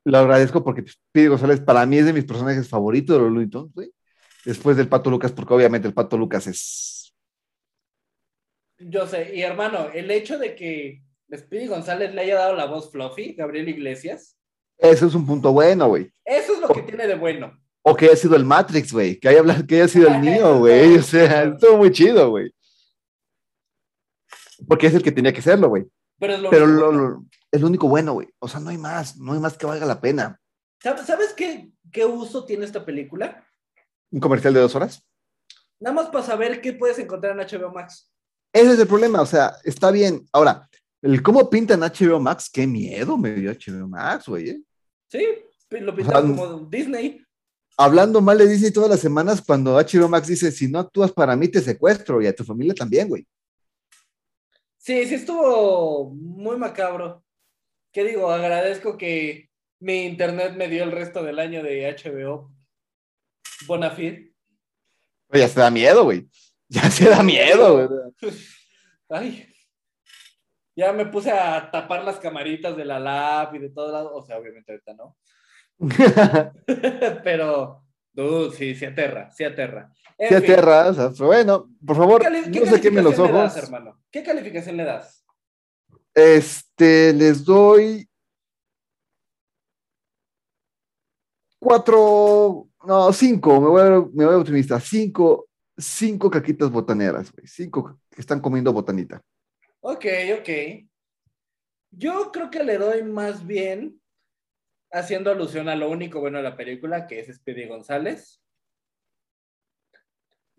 [SPEAKER 2] Lo agradezco porque Speedy González para mí es de mis personajes favoritos de los Looney Tunes, güey. Después del Pato Lucas, porque obviamente el Pato Lucas es
[SPEAKER 3] Yo sé, y hermano, el hecho de que Speedy González le haya dado la voz Fluffy, Gabriel Iglesias,
[SPEAKER 2] Ese es un punto bueno, güey.
[SPEAKER 3] eso es lo que tiene de bueno.
[SPEAKER 2] O que haya sido el Matrix, güey. Que haya, que haya sido el mío, güey. O sea, estuvo muy chido, güey. Porque es el que tenía que serlo, güey.
[SPEAKER 3] Pero es lo
[SPEAKER 2] Pero lo- lo- es lo único bueno, güey. O sea, no hay más. No hay más que valga la pena.
[SPEAKER 3] ¿Sabes, qué, qué uso tiene esta película?
[SPEAKER 2] ¿Un comercial de dos horas?
[SPEAKER 3] Nada más para saber qué puedes encontrar en HBO Max.
[SPEAKER 2] Ese es el problema. O sea, está bien. Ahora, el cómo pintan HBO Max, qué miedo me dio HBO Max, güey. ¿eh?
[SPEAKER 3] Sí, lo pintaron
[SPEAKER 2] sea,
[SPEAKER 3] como Disney.
[SPEAKER 2] Hablando mal de Disney todas las semanas, cuando HBO Max dice: si no actúas para mí, te secuestro y a tu familia también, güey.
[SPEAKER 3] Sí, sí estuvo muy macabro. ¿Qué digo? Agradezco que mi internet me dio el resto del año de HBO. Bonafide.
[SPEAKER 2] Ya se da miedo, güey. Ya se da miedo, güey.
[SPEAKER 3] Ay. Ya me puse a tapar las camaritas de la lab y de todo lado. O sea, obviamente ahorita no. Pero, dude, sí, sí aterra, sí aterra. En
[SPEAKER 2] Qué
[SPEAKER 3] fin,
[SPEAKER 2] aterra, o sea, pero bueno, por favor,
[SPEAKER 3] ¿qué cali- qué
[SPEAKER 2] no se quemen los
[SPEAKER 3] le
[SPEAKER 2] ojos.
[SPEAKER 3] das, hermano? ¿Qué calificación le das?
[SPEAKER 2] Este, les doy cuatro, no, cinco, me voy, a- me voy optimista, cinco, cinco caquitas botaneras, güey, cinco que están comiendo botanita.
[SPEAKER 3] Ok, ok. Yo creo que le doy más bien haciendo alusión a lo único bueno de la película, que es Speedy González.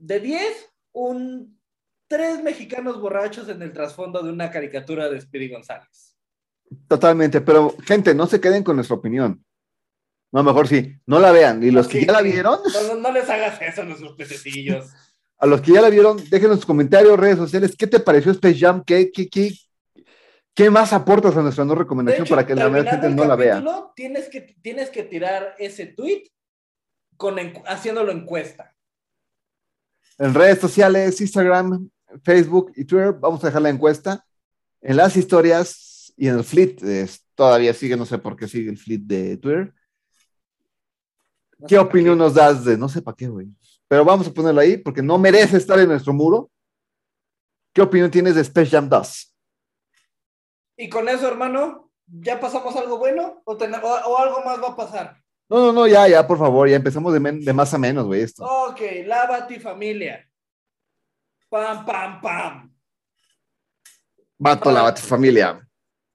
[SPEAKER 3] De 10, un tres mexicanos borrachos en el trasfondo de una caricatura de Speedy González.
[SPEAKER 2] Totalmente, pero gente, no se queden con nuestra opinión. No, mejor sí, no la vean. Y los que
[SPEAKER 3] Sí,
[SPEAKER 2] ya la vieron,
[SPEAKER 3] No, les hagas eso a nuestros pececillos.
[SPEAKER 2] a los que ya la vieron, déjenos sus comentarios, redes sociales, ¿qué te pareció Space Jam? ¿Qué, qué, qué, qué más aportas a nuestra no recomendación
[SPEAKER 3] hecho,
[SPEAKER 2] para que la gente no la vea?
[SPEAKER 3] Tienes que, tienes que tirar ese tweet con haciéndolo encuesta.
[SPEAKER 2] En redes sociales, Instagram, Facebook y Twitter, vamos a dejar la encuesta. En las historias y en el fleet, todavía sigue, no sé por qué sigue el fleet de Twitter.
[SPEAKER 3] No
[SPEAKER 2] ¿Qué opinión nos das de, no sé para qué, güé? Pero vamos a ponerlo ahí porque no merece estar en nuestro muro. ¿Qué opinión tienes de Space Jam 2?
[SPEAKER 3] Y con eso, hermano, ¿ya pasamos algo bueno? ¿O, ten- o- o algo más va a pasar?
[SPEAKER 2] No, no, no, ya, ya, por favor, ya empezamos de, men- de más a menos, güey, esto.
[SPEAKER 3] Ok, la Batifamilia. Pam, pam, pam.
[SPEAKER 2] Vato la familia.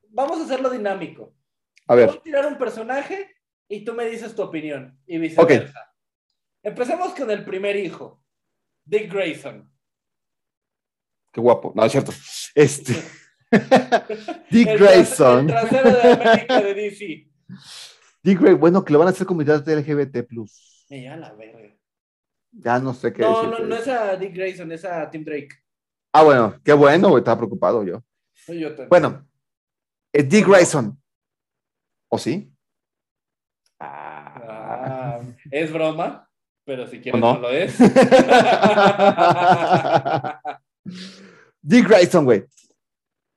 [SPEAKER 3] Vamos a hacerlo dinámico.
[SPEAKER 2] A
[SPEAKER 3] Voy
[SPEAKER 2] ver,
[SPEAKER 3] a tirar un personaje y tú me dices tu opinión. Y viceversa. Empecemos con el primer hijo, Dick Grayson.
[SPEAKER 2] qué guapo. No, es cierto. Este. Dick
[SPEAKER 3] El
[SPEAKER 2] Grayson.
[SPEAKER 3] El trasero de América de DC.
[SPEAKER 2] Dick Grayson, bueno, que lo van a hacer comunidad de LGBT.
[SPEAKER 3] Me lleva la verga.
[SPEAKER 2] Ya no sé qué
[SPEAKER 3] No,
[SPEAKER 2] decirte.
[SPEAKER 3] no, no es a Dick Grayson, es a Tim Drake.
[SPEAKER 2] Ah, bueno, qué bueno, güey, estaba preocupado yo.
[SPEAKER 3] Yo te-
[SPEAKER 2] Bueno, es Dick Grayson. ¿O sí? Ah.
[SPEAKER 3] Es broma, pero si quieres
[SPEAKER 2] ¿O no?
[SPEAKER 3] no, lo es.
[SPEAKER 2] Dick Grayson, güey.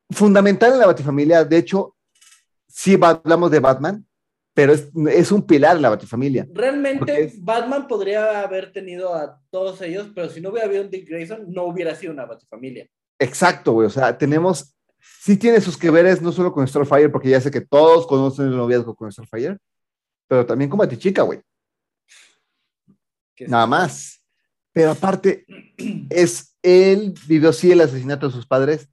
[SPEAKER 2] Fundamental en la Batifamilia. De hecho, va- hablamos de Batman, pero es, es un pilar en la Batifamilia.
[SPEAKER 3] Realmente
[SPEAKER 2] es-
[SPEAKER 3] Batman podría haber tenido a todos ellos, pero si no hubiera habido un Dick Grayson, no hubiera sido una Batifamilia.
[SPEAKER 2] Exacto, güey. O sea, tenemos. Sí tiene sus que veres, no solo con Starfire, porque ya sé que todos conocen el noviazgo con Starfire, pero también con Batichica, güey. Nada más. Pero aparte, es él vivió sí el asesinato de sus padres,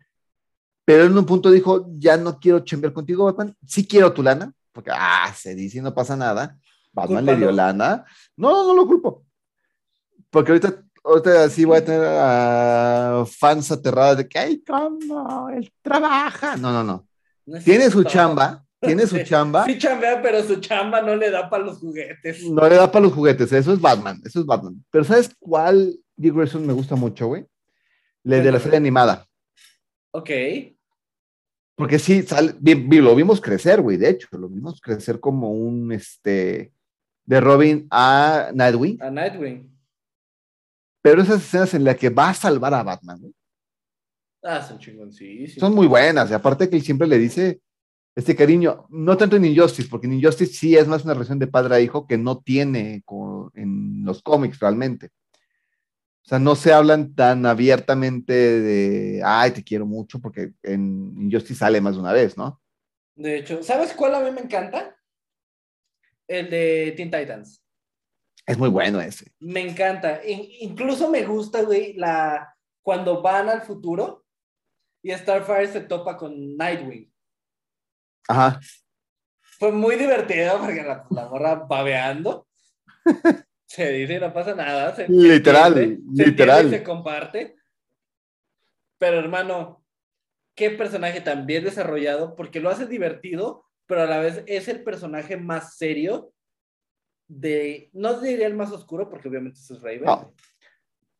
[SPEAKER 2] pero en un punto dijo, ya no quiero chambear contigo, Batman, sí quiero tu lana, porque, ah, se dice y no pasa nada. Batman le dio lana. No, no, no lo culpo. Porque ahorita, ahorita sí voy a tener a fans aterrados de que, ay, ¿cómo? Él trabaja. No, no, no. Tiene su chamba, tiene su chamba.
[SPEAKER 3] Sí chambea, pero su chamba no le da para los juguetes.
[SPEAKER 2] No le da para los juguetes, eso es Batman, eso es Batman. Pero ¿sabes cuál Dick Grayson me gusta mucho, güey? La de la serie animada.
[SPEAKER 3] Ok.
[SPEAKER 2] Porque sí, sale- vi- vi- lo vimos crecer, güey, de hecho, lo vimos crecer como un, este, de Robin a Nightwing.
[SPEAKER 3] A Nightwing.
[SPEAKER 2] Pero esas escenas en las que va a salvar a Batman, güey,
[SPEAKER 3] Ah, son chingoncísimos.
[SPEAKER 2] son muy buenas. Y aparte que él siempre le dice este cariño, no tanto en Injustice, porque en Injustice sí es más una relación de padre a hijo que no tiene en los cómics realmente. O sea, no se hablan tan abiertamente de, ay, te quiero mucho, porque en Injustice sale más de una vez, ¿no?
[SPEAKER 3] De hecho, ¿sabes cuál a mí me encanta? El de Teen Titans.
[SPEAKER 2] Es muy bueno ese.
[SPEAKER 3] Me encanta. In- incluso me gusta, güey, la cuando van al futuro y Starfire se topa con Nightwing.
[SPEAKER 2] Ajá.
[SPEAKER 3] Fue muy divertido porque la, la morra babeando. Se dice, no pasa nada. se-
[SPEAKER 2] Literal,
[SPEAKER 3] entiende, se
[SPEAKER 2] literal.
[SPEAKER 3] entiende y se comparte. Pero hermano, qué personaje tan bien desarrollado, porque lo hace divertido, pero a la vez es el personaje más serio de, no diría el más oscuro, porque obviamente eso es Raven.
[SPEAKER 2] No.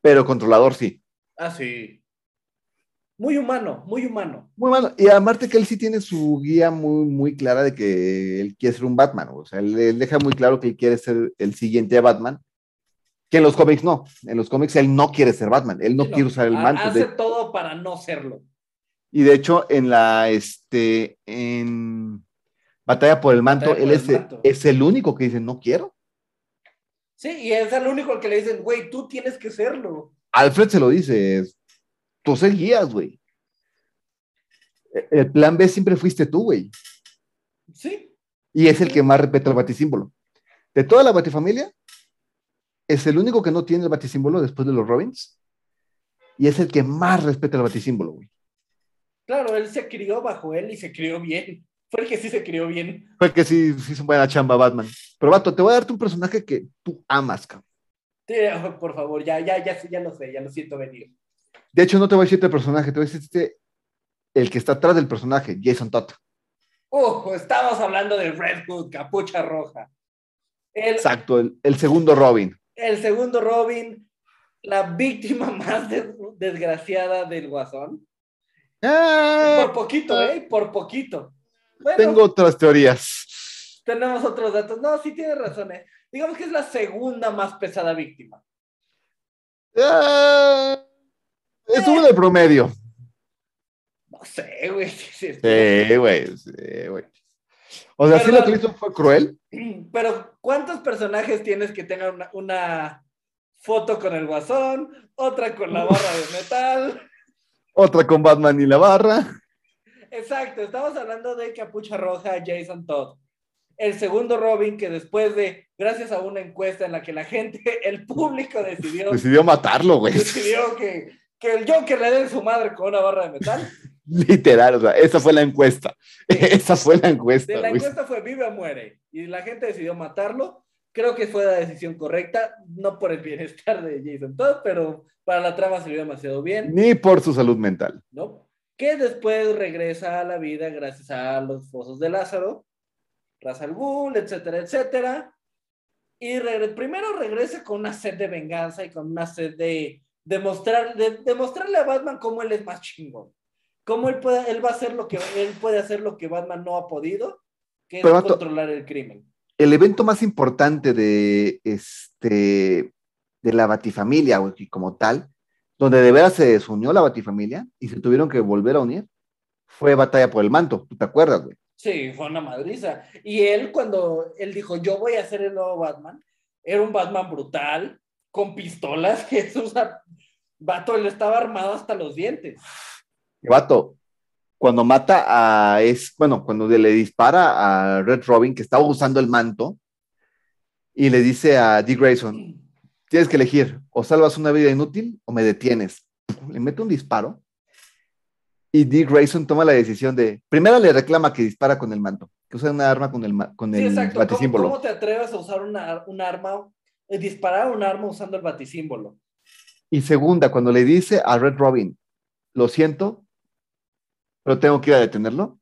[SPEAKER 2] Pero controlador sí.
[SPEAKER 3] Ah, sí. Muy humano, muy humano.
[SPEAKER 2] Muy malo. Y aparte que él sí tiene su guía muy, muy clara de que él quiere ser un Batman. O sea, él, él deja muy claro que él quiere ser el siguiente Batman. Que en los cómics no. En los cómics él no quiere ser Batman. Él no
[SPEAKER 3] Sí,
[SPEAKER 2] quiere usar el manto.
[SPEAKER 3] Hace
[SPEAKER 2] De-
[SPEAKER 3] todo para no serlo.
[SPEAKER 2] y de hecho, en la, este, en Batalla por el Manto,
[SPEAKER 3] Batalla
[SPEAKER 2] él
[SPEAKER 3] por
[SPEAKER 2] es,
[SPEAKER 3] el Manto.
[SPEAKER 2] es el único que dice, no quiero.
[SPEAKER 3] Sí, y es el único al que le dicen, güey, tú tienes que serlo.
[SPEAKER 2] Alfred se lo dice, es, tú seguías, güey. E- El plan B siempre fuiste tú, güey.
[SPEAKER 3] Sí,
[SPEAKER 2] Y es el que más respeta el batisímbolo. De toda la batifamilia, es el único que no tiene el batisímbolo después de los Robins. Y es el que más respeta el batisímbolo, güey.
[SPEAKER 3] claro, él se crió bajo él y se crió bien. Fue el que sí se crió bien.
[SPEAKER 2] Fue que sí, sí es buena chamba Batman. Pero, vato, te voy a darte un personaje que tú amas, cabrón.
[SPEAKER 3] Sí, por favor, ya, ya, ya, ya lo sé, ya lo siento venir.
[SPEAKER 2] De hecho, no te voy a decir este personaje, te voy a decir este, el que está atrás del personaje, Jason Todd.
[SPEAKER 3] Uh, estamos hablando de Red Hood, capucha roja. El,
[SPEAKER 2] Exacto, el, el segundo Robin.
[SPEAKER 3] el segundo Robin, la víctima más des- desgraciada del Guasón.
[SPEAKER 2] Ah,
[SPEAKER 3] Por poquito, ¿eh? Por poquito. Bueno,
[SPEAKER 2] tengo otras teorías.
[SPEAKER 3] tenemos otros datos. No, sí tienes razón, ¿eh? Digamos que es la segunda más pesada víctima.
[SPEAKER 2] Ah, estuvo de promedio.
[SPEAKER 3] No sé, güey. sí,
[SPEAKER 2] güey, sí, güey. O sea, sí lo que hizo fue cruel.
[SPEAKER 3] Pero, ¿cuántos personajes tienes que tengan una, una foto con el guasón, otra con la barra de metal?
[SPEAKER 2] Otra con Batman y la barra.
[SPEAKER 3] Exacto, estamos hablando de Capucha Roja, Jason Todd. El segundo Robin que después de, gracias a una encuesta en la que la gente, el público decidió,
[SPEAKER 2] Decidió matarlo, güey.
[SPEAKER 3] decidió que, que el Joker le dé su madre con una barra de metal.
[SPEAKER 2] Literal, o sea, esa fue la encuesta. Esa fue la encuesta,
[SPEAKER 3] De la encuesta fue vive o muere. Y la gente decidió matarlo. Creo que fue la decisión correcta, no por el bienestar de Jason Todd, pero para la trama salió demasiado bien.
[SPEAKER 2] Ni por su salud mental.
[SPEAKER 3] ¿no? Que después regresa a la vida gracias a los fosos de Lázaro, Ra's al Ghul, etcétera, etcétera. Y primero regresa con una sed de venganza y con una sed de demostrar, de, demostrarle a Batman cómo él es más chingón. Cómo él, puede, él va a hacer lo que él puede hacer lo que Batman no ha podido, que es controlar el crimen.
[SPEAKER 2] El evento más importante de este de la Batifamilia, como tal, donde de veras se desunió la Batifamilia y se tuvieron que volver a unir, fue Batalla por el Manto. ¿Tú te acuerdas, güey?
[SPEAKER 3] Sí, fue una madriza. Y él, cuando él dijo, yo voy a ser el nuevo Batman, era un Batman brutal, con pistolas, que es usa... Vato, él estaba armado hasta los dientes.
[SPEAKER 2] Vato, cuando mata a es, bueno, cuando le dispara a Red Robin, que estaba usando el manto, y le dice a Dick Grayson, tienes que elegir, o salvas una vida inútil o me detienes. Le mete un disparo y Dick Grayson toma la decisión de, primero le reclama que dispara con el manto, que usa una arma con el, con
[SPEAKER 3] Sí,
[SPEAKER 2] el
[SPEAKER 3] exacto. ¿Cómo, cómo te atreves a usar una, un arma, disparar un arma usando el batisímbolo?
[SPEAKER 2] Y segunda, cuando le dice a Red Robin, lo siento, pero tengo que ir a detenerlo.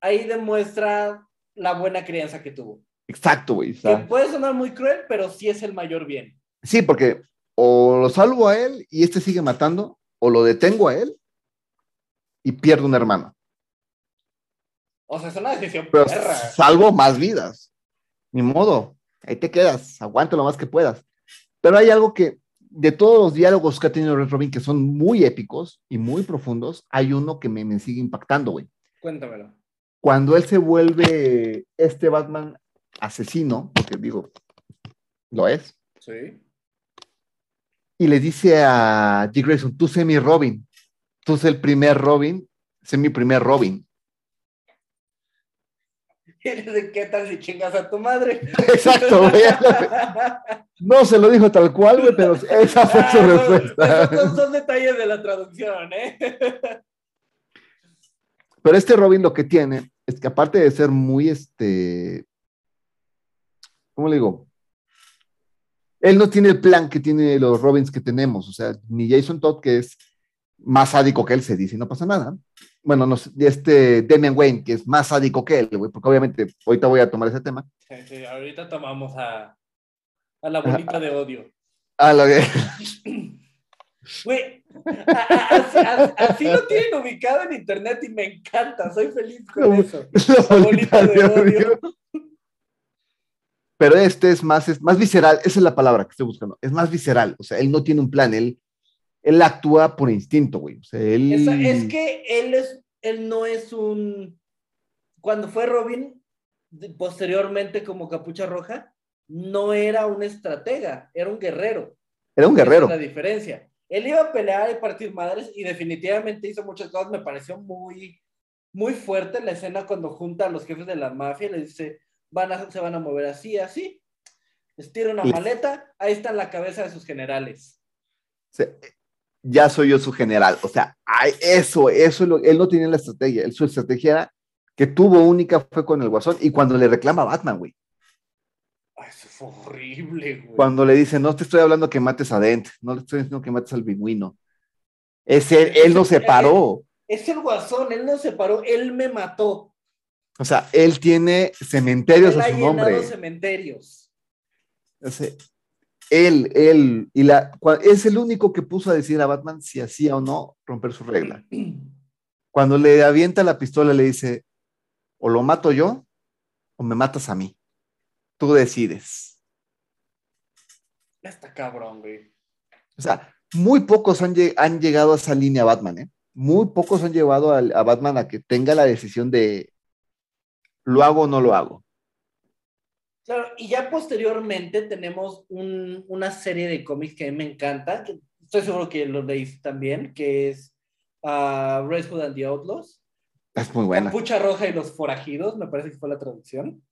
[SPEAKER 3] Ahí demuestra la buena crianza que tuvo.
[SPEAKER 2] Exacto, güey.
[SPEAKER 3] Que puede sonar muy cruel, pero sí es el mayor bien.
[SPEAKER 2] Sí, porque o lo salvo a él y este sigue matando, o lo detengo a él y pierdo un hermano.
[SPEAKER 3] O sea, es una decisión
[SPEAKER 2] Pero
[SPEAKER 3] perra.
[SPEAKER 2] salvo más vidas. Ni modo, ahí te quedas, aguanta lo más que puedas. Pero hay algo que, de todos los diálogos que ha tenido Red Robin, que son muy épicos y muy profundos, hay uno que me, me sigue impactando, güey.
[SPEAKER 3] Cuéntamelo.
[SPEAKER 2] Cuando él se vuelve este Batman asesino, porque digo, lo es,
[SPEAKER 3] Sí.
[SPEAKER 2] y le dice a Dick Grayson, tú sé mi Robin, tú sé el primer Robin, sé mi primer Robin.
[SPEAKER 3] ¿Qué tal si chingas a tu madre?
[SPEAKER 2] Exacto, güey. No se lo dijo tal cual, güey, pero esa fue su
[SPEAKER 3] Ah,
[SPEAKER 2] respuesta.
[SPEAKER 3] Son, son detalles de la traducción, ¿eh?
[SPEAKER 2] Pero este Robin lo que tiene es que aparte de ser muy, este, ¿cómo le digo? Él no tiene el plan que tiene los Robins que tenemos, o sea, ni Jason Todd, que es más sádico que él, se dice y no pasa nada. Bueno, no sé, este Damian Wayne, que es más sádico que él, güey, porque obviamente ahorita voy a tomar ese tema.
[SPEAKER 3] Sí, sí, ahorita tomamos a, a la bolita de odio.
[SPEAKER 2] Ah, lo que-
[SPEAKER 3] Güey, a- a- así, lo tienen ubicado en internet y me encanta, soy feliz con eso.
[SPEAKER 2] La
[SPEAKER 3] bolita de odio.
[SPEAKER 2] Pero este es más, es más visceral, esa es la palabra que estoy buscando, es más visceral, o sea, él no tiene un plan, él, él actúa por instinto, güey, o sea, él...
[SPEAKER 3] Esa- es que él es, él no es un. Cuando fue Robin, posteriormente como Capucha Roja, no era un estratega, era un guerrero.
[SPEAKER 2] Era un
[SPEAKER 3] Esa
[SPEAKER 2] guerrero.
[SPEAKER 3] es la diferencia. Él iba a pelear y partir madres y definitivamente hizo muchas cosas. Me pareció muy, muy fuerte la escena cuando junta a los jefes de la mafia y les dice, van a, se van a mover así, así. Les tira una maleta, ahí está la cabeza de sus generales.
[SPEAKER 2] Ya soy yo su general, o sea, ay, eso, eso, es lo- él no tenía la estrategia, él, su estrategia era que tuvo única fue con el guasón y cuando le reclama a Batman, güey.
[SPEAKER 3] Eso fue horrible, güey.
[SPEAKER 2] Cuando le dice, no te estoy hablando que mates a Dent, no le estoy diciendo que mates al pingüino. Es él, él no se paró.
[SPEAKER 3] Es el guasón, él no se paró, él me mató.
[SPEAKER 2] O sea, él tiene cementerios
[SPEAKER 3] Él
[SPEAKER 2] a
[SPEAKER 3] ha
[SPEAKER 2] su
[SPEAKER 3] llenado
[SPEAKER 2] nombre.
[SPEAKER 3] cementerios.
[SPEAKER 2] O sea, él, él, y la, es el único que puso a decir a Batman si hacía o no romper su regla. Cuando le avienta la pistola, le dice, o lo mato yo, o me matas a mí. Tú decides.
[SPEAKER 3] Está cabrón, güey.
[SPEAKER 2] O sea, muy pocos han, lle- han llegado a esa línea Batman, ¿eh? Muy pocos han llevado al- a, Batman a que tenga la decisión de, ¿lo hago o no lo hago?
[SPEAKER 3] Claro, y ya posteriormente tenemos un- una serie de cómics que a mí me encanta, que estoy seguro que lo leíste también, que es Red Hood and the Outlaws.
[SPEAKER 2] Es muy buena.
[SPEAKER 3] Capucha Roja y los Forajidos, me parece que fue la traducción.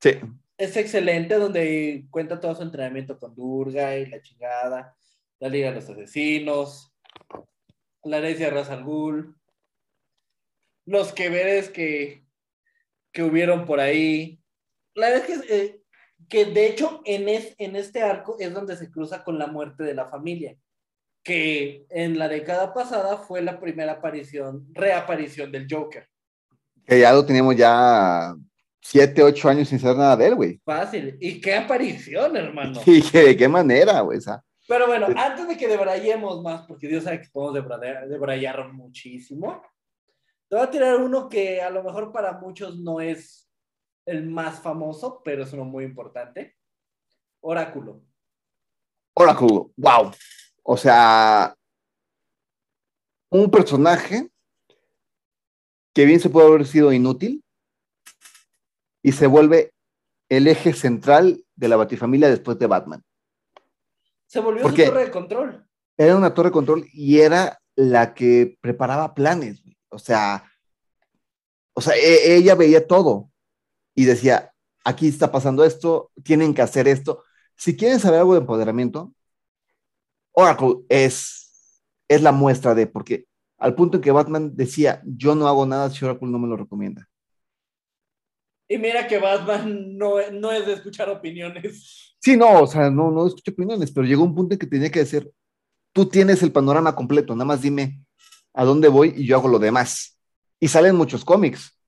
[SPEAKER 2] Sí.
[SPEAKER 3] Es excelente, donde cuenta todo su entrenamiento con Durga y la chingada, la Liga de los Asesinos, la herencia de Ra's al Ghul, los que veres que, que hubieron por ahí. La verdad es que, eh, que de hecho en, es, en este arco es donde se cruza con la muerte de la familia, que en la década pasada fue la primera aparición, reaparición del Joker.
[SPEAKER 2] Que ya lo teníamos ya siete, ocho años sin saber nada de él, güey.
[SPEAKER 3] Fácil. ¿Y qué aparición, hermano?
[SPEAKER 2] Y que de qué manera, güey. O sea,
[SPEAKER 3] Pero bueno, antes de que debrayemos más, porque Dios sabe que podemos debrayar, debrayar muchísimo, te voy a tirar uno que a lo mejor para muchos no es el más famoso, pero es uno muy importante. Oráculo.
[SPEAKER 2] Oracle, wow. O sea, un personaje que bien se puede haber sido inútil y se vuelve el eje central de la Batifamilia después de Batman.
[SPEAKER 3] Se volvió
[SPEAKER 2] ¿Por
[SPEAKER 3] su torre de control.
[SPEAKER 2] Era una torre de control y era la que preparaba planes. O sea, o sea, e- ella veía todo y decía, aquí está pasando esto, tienen que hacer esto. Si quieren saber algo de empoderamiento, Oracle es, es la muestra de, porque al punto en que Batman decía, yo no hago nada si Oracle no me lo recomienda.
[SPEAKER 3] Y mira que Batman no, no es de escuchar opiniones.
[SPEAKER 2] Sí, no, o sea, no, no escuché opiniones, pero llegó un punto en que tenía que decir, tú tienes el panorama completo, nada más dime a dónde voy y yo hago lo demás. Y salen muchos cómics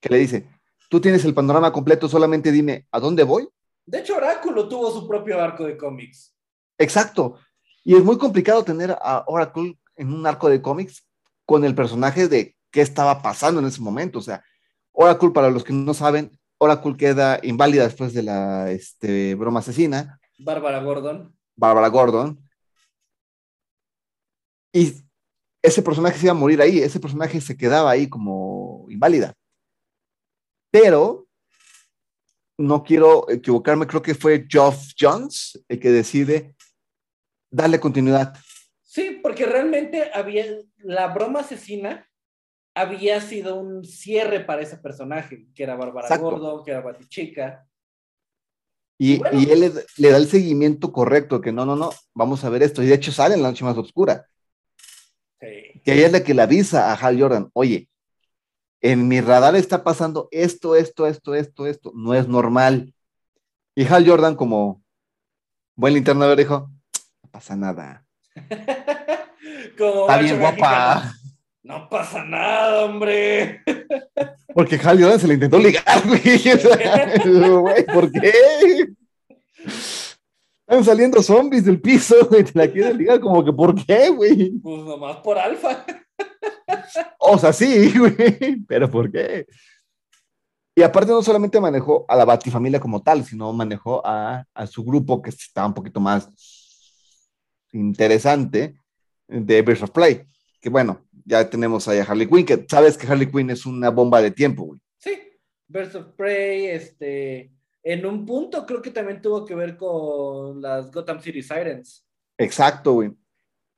[SPEAKER 2] que le dice, tú tienes el panorama completo, solamente dime a dónde voy.
[SPEAKER 3] De hecho, Oráculo tuvo su propio arco de cómics.
[SPEAKER 2] Exacto. Y es muy complicado tener a Oracle en un arco de cómics con el personaje de qué estaba pasando en ese momento. O sea, Oracle, para los que no saben, Oracle queda inválida después de la este, broma asesina.
[SPEAKER 3] Bárbara Gordon.
[SPEAKER 2] Bárbara Gordon. Y ese personaje se iba a morir ahí, ese personaje se quedaba ahí como inválida. Pero no quiero equivocarme, creo que fue Geoff Jones el que decide darle continuidad.
[SPEAKER 3] Sí, porque realmente había la broma asesina había sido un cierre para ese personaje, que era Bárbara. Gordon, que era Batichica.
[SPEAKER 2] Y,
[SPEAKER 3] Bueno.
[SPEAKER 2] y él le, le da el seguimiento correcto, que no, no, no, vamos a ver esto. Y de hecho sale en la noche más oscura,
[SPEAKER 3] Sí.
[SPEAKER 2] que ella es la que le avisa a Hal Jordan, oye, en mi radar está pasando esto, esto, esto, esto, esto, no es normal. Y Hal Jordan, como buen linterna verde, dijo, no pasa nada,
[SPEAKER 3] Como
[SPEAKER 2] está bien
[SPEAKER 3] mexicano.
[SPEAKER 2] guapa.
[SPEAKER 3] No pasa nada, hombre.
[SPEAKER 2] Porque Hal Jordan se le intentó ligar, güey, ¿por qué? Están saliendo zombies del piso, güey, te la quieren ligar, como que, ¿por qué, güey?
[SPEAKER 3] Pues nomás por alfa.
[SPEAKER 2] O sea, sí, güey, pero ¿por qué? Y aparte no solamente manejó a la Batifamilia como tal, sino manejó a, a su grupo que estaba un poquito más interesante de Birds of Play. Que bueno, ya tenemos ahí a Harley Quinn, que sabes que Harley Quinn es una bomba de tiempo, güey.
[SPEAKER 3] Sí. Birds of Prey, este. En un punto creo que también tuvo que ver con las Gotham City Sirens.
[SPEAKER 2] Exacto, güey.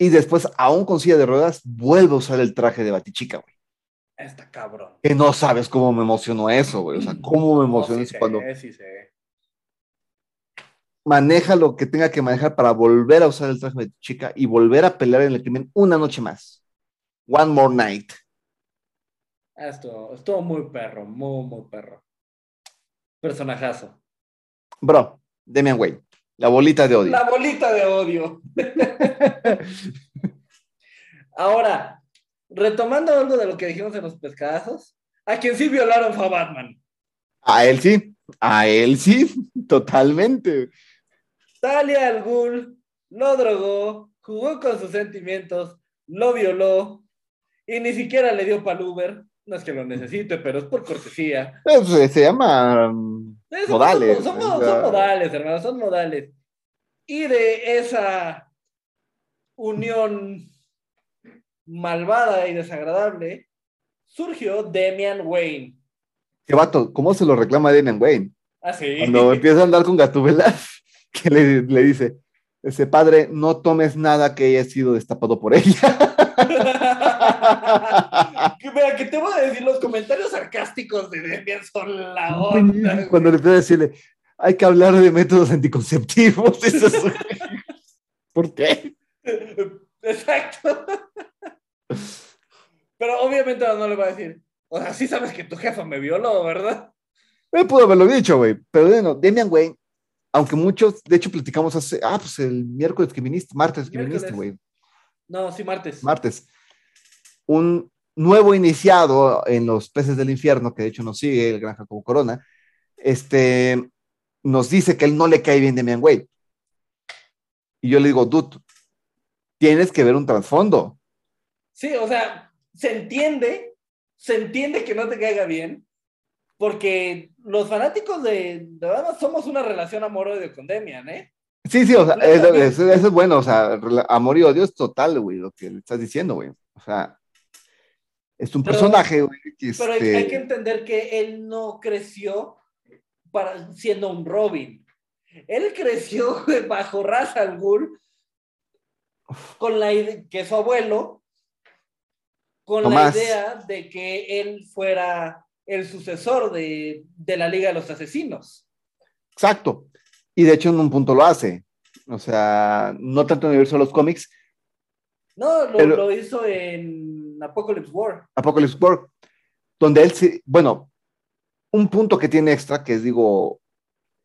[SPEAKER 2] Y después, aún con silla de ruedas, vuelve a usar el traje de Batichica, güey.
[SPEAKER 3] Está cabrón.
[SPEAKER 2] Que no sabes cómo me emocionó eso, güey. O sea, cómo me emocionó
[SPEAKER 3] No,
[SPEAKER 2] eso cuando
[SPEAKER 3] sí sé.
[SPEAKER 2] maneja lo que tenga que manejar para volver a usar el traje de Batichica y volver a pelear en el crimen una noche más. One more night.
[SPEAKER 3] Estuvo, estuvo muy perro, muy, muy perro. Personajazo.
[SPEAKER 2] Bro, Demian Wayne, la bolita de odio.
[SPEAKER 3] La bolita de odio. Ahora, retomando algo de lo que dijimos en los pescadazos, a quien sí violaron fue a Batman.
[SPEAKER 2] A él sí, a él sí, totalmente.
[SPEAKER 3] Talia al Ghul lo drogó, jugó con sus sentimientos, lo violó y ni siquiera le dio pal Uber. No es que lo necesite, pero es por cortesía.
[SPEAKER 2] Pues, eh, se llama um,
[SPEAKER 3] Eh, son-
[SPEAKER 2] modales.
[SPEAKER 3] Son, son-
[SPEAKER 2] sea,
[SPEAKER 3] son modales, hermano, son modales. Y de esa unión malvada y desagradable surgió Demian Wayne.
[SPEAKER 2] Qué vato, ¿cómo se lo reclama Damian Wayne?
[SPEAKER 3] Así.
[SPEAKER 2] Cuando empieza a andar con Gatubela, que le, le dice, ese padre, no tomes nada que haya sido destapado por ella.
[SPEAKER 3] que, mira, que te voy a decir, los comentarios sarcásticos de Demian son la onda.
[SPEAKER 2] Cuando le a decirle, hay que hablar de métodos anticonceptivos. ¿Por qué?
[SPEAKER 3] Exacto. Pero obviamente no le va a decir, o sea, sí sabes que tu jefa me violó, ¿verdad?
[SPEAKER 2] Él pudo haberlo dicho, güey. Pero bueno, Damian Wayne, aunque muchos, de hecho, platicamos hace, ah, pues el miércoles que viniste, martes que viniste, güey.
[SPEAKER 3] No, sí, martes.
[SPEAKER 2] Martes. Un nuevo iniciado en los peces del infierno, que de hecho nos sigue, el gran Jacobo Corona, este, nos dice que él no le cae bien Damian Wayne. Y yo le digo, dude, tienes que ver un trasfondo.
[SPEAKER 3] Sí, o sea, se entiende, se entiende que no te caiga bien, porque los fanáticos de, de Batman somos una relación amor-odio con Demian, ¿eh?
[SPEAKER 2] Sí, sí, o sea, eso, eso- eso es bueno, o sea, amor y odio es total, güey, lo que le estás diciendo, güey. O sea, es un
[SPEAKER 3] Pero-
[SPEAKER 2] personaje, güey,
[SPEAKER 3] Pero hay,
[SPEAKER 2] este,
[SPEAKER 3] hay que entender que él no creció para, siendo un Robin. Él creció bajo Ra's al Ghul con la ide- que su abuelo con
[SPEAKER 2] Tomás.
[SPEAKER 3] la idea de que él fuera el sucesor de, de la Liga de los Asesinos.
[SPEAKER 2] Exacto. Y de hecho en un punto lo hace. O sea, no tanto en el universo de los cómics,
[SPEAKER 3] No, lo,
[SPEAKER 2] Pero-
[SPEAKER 3] lo hizo en Apocalypse War.
[SPEAKER 2] Apocalypse War, donde él sí, bueno, un punto que tiene extra, que es, digo,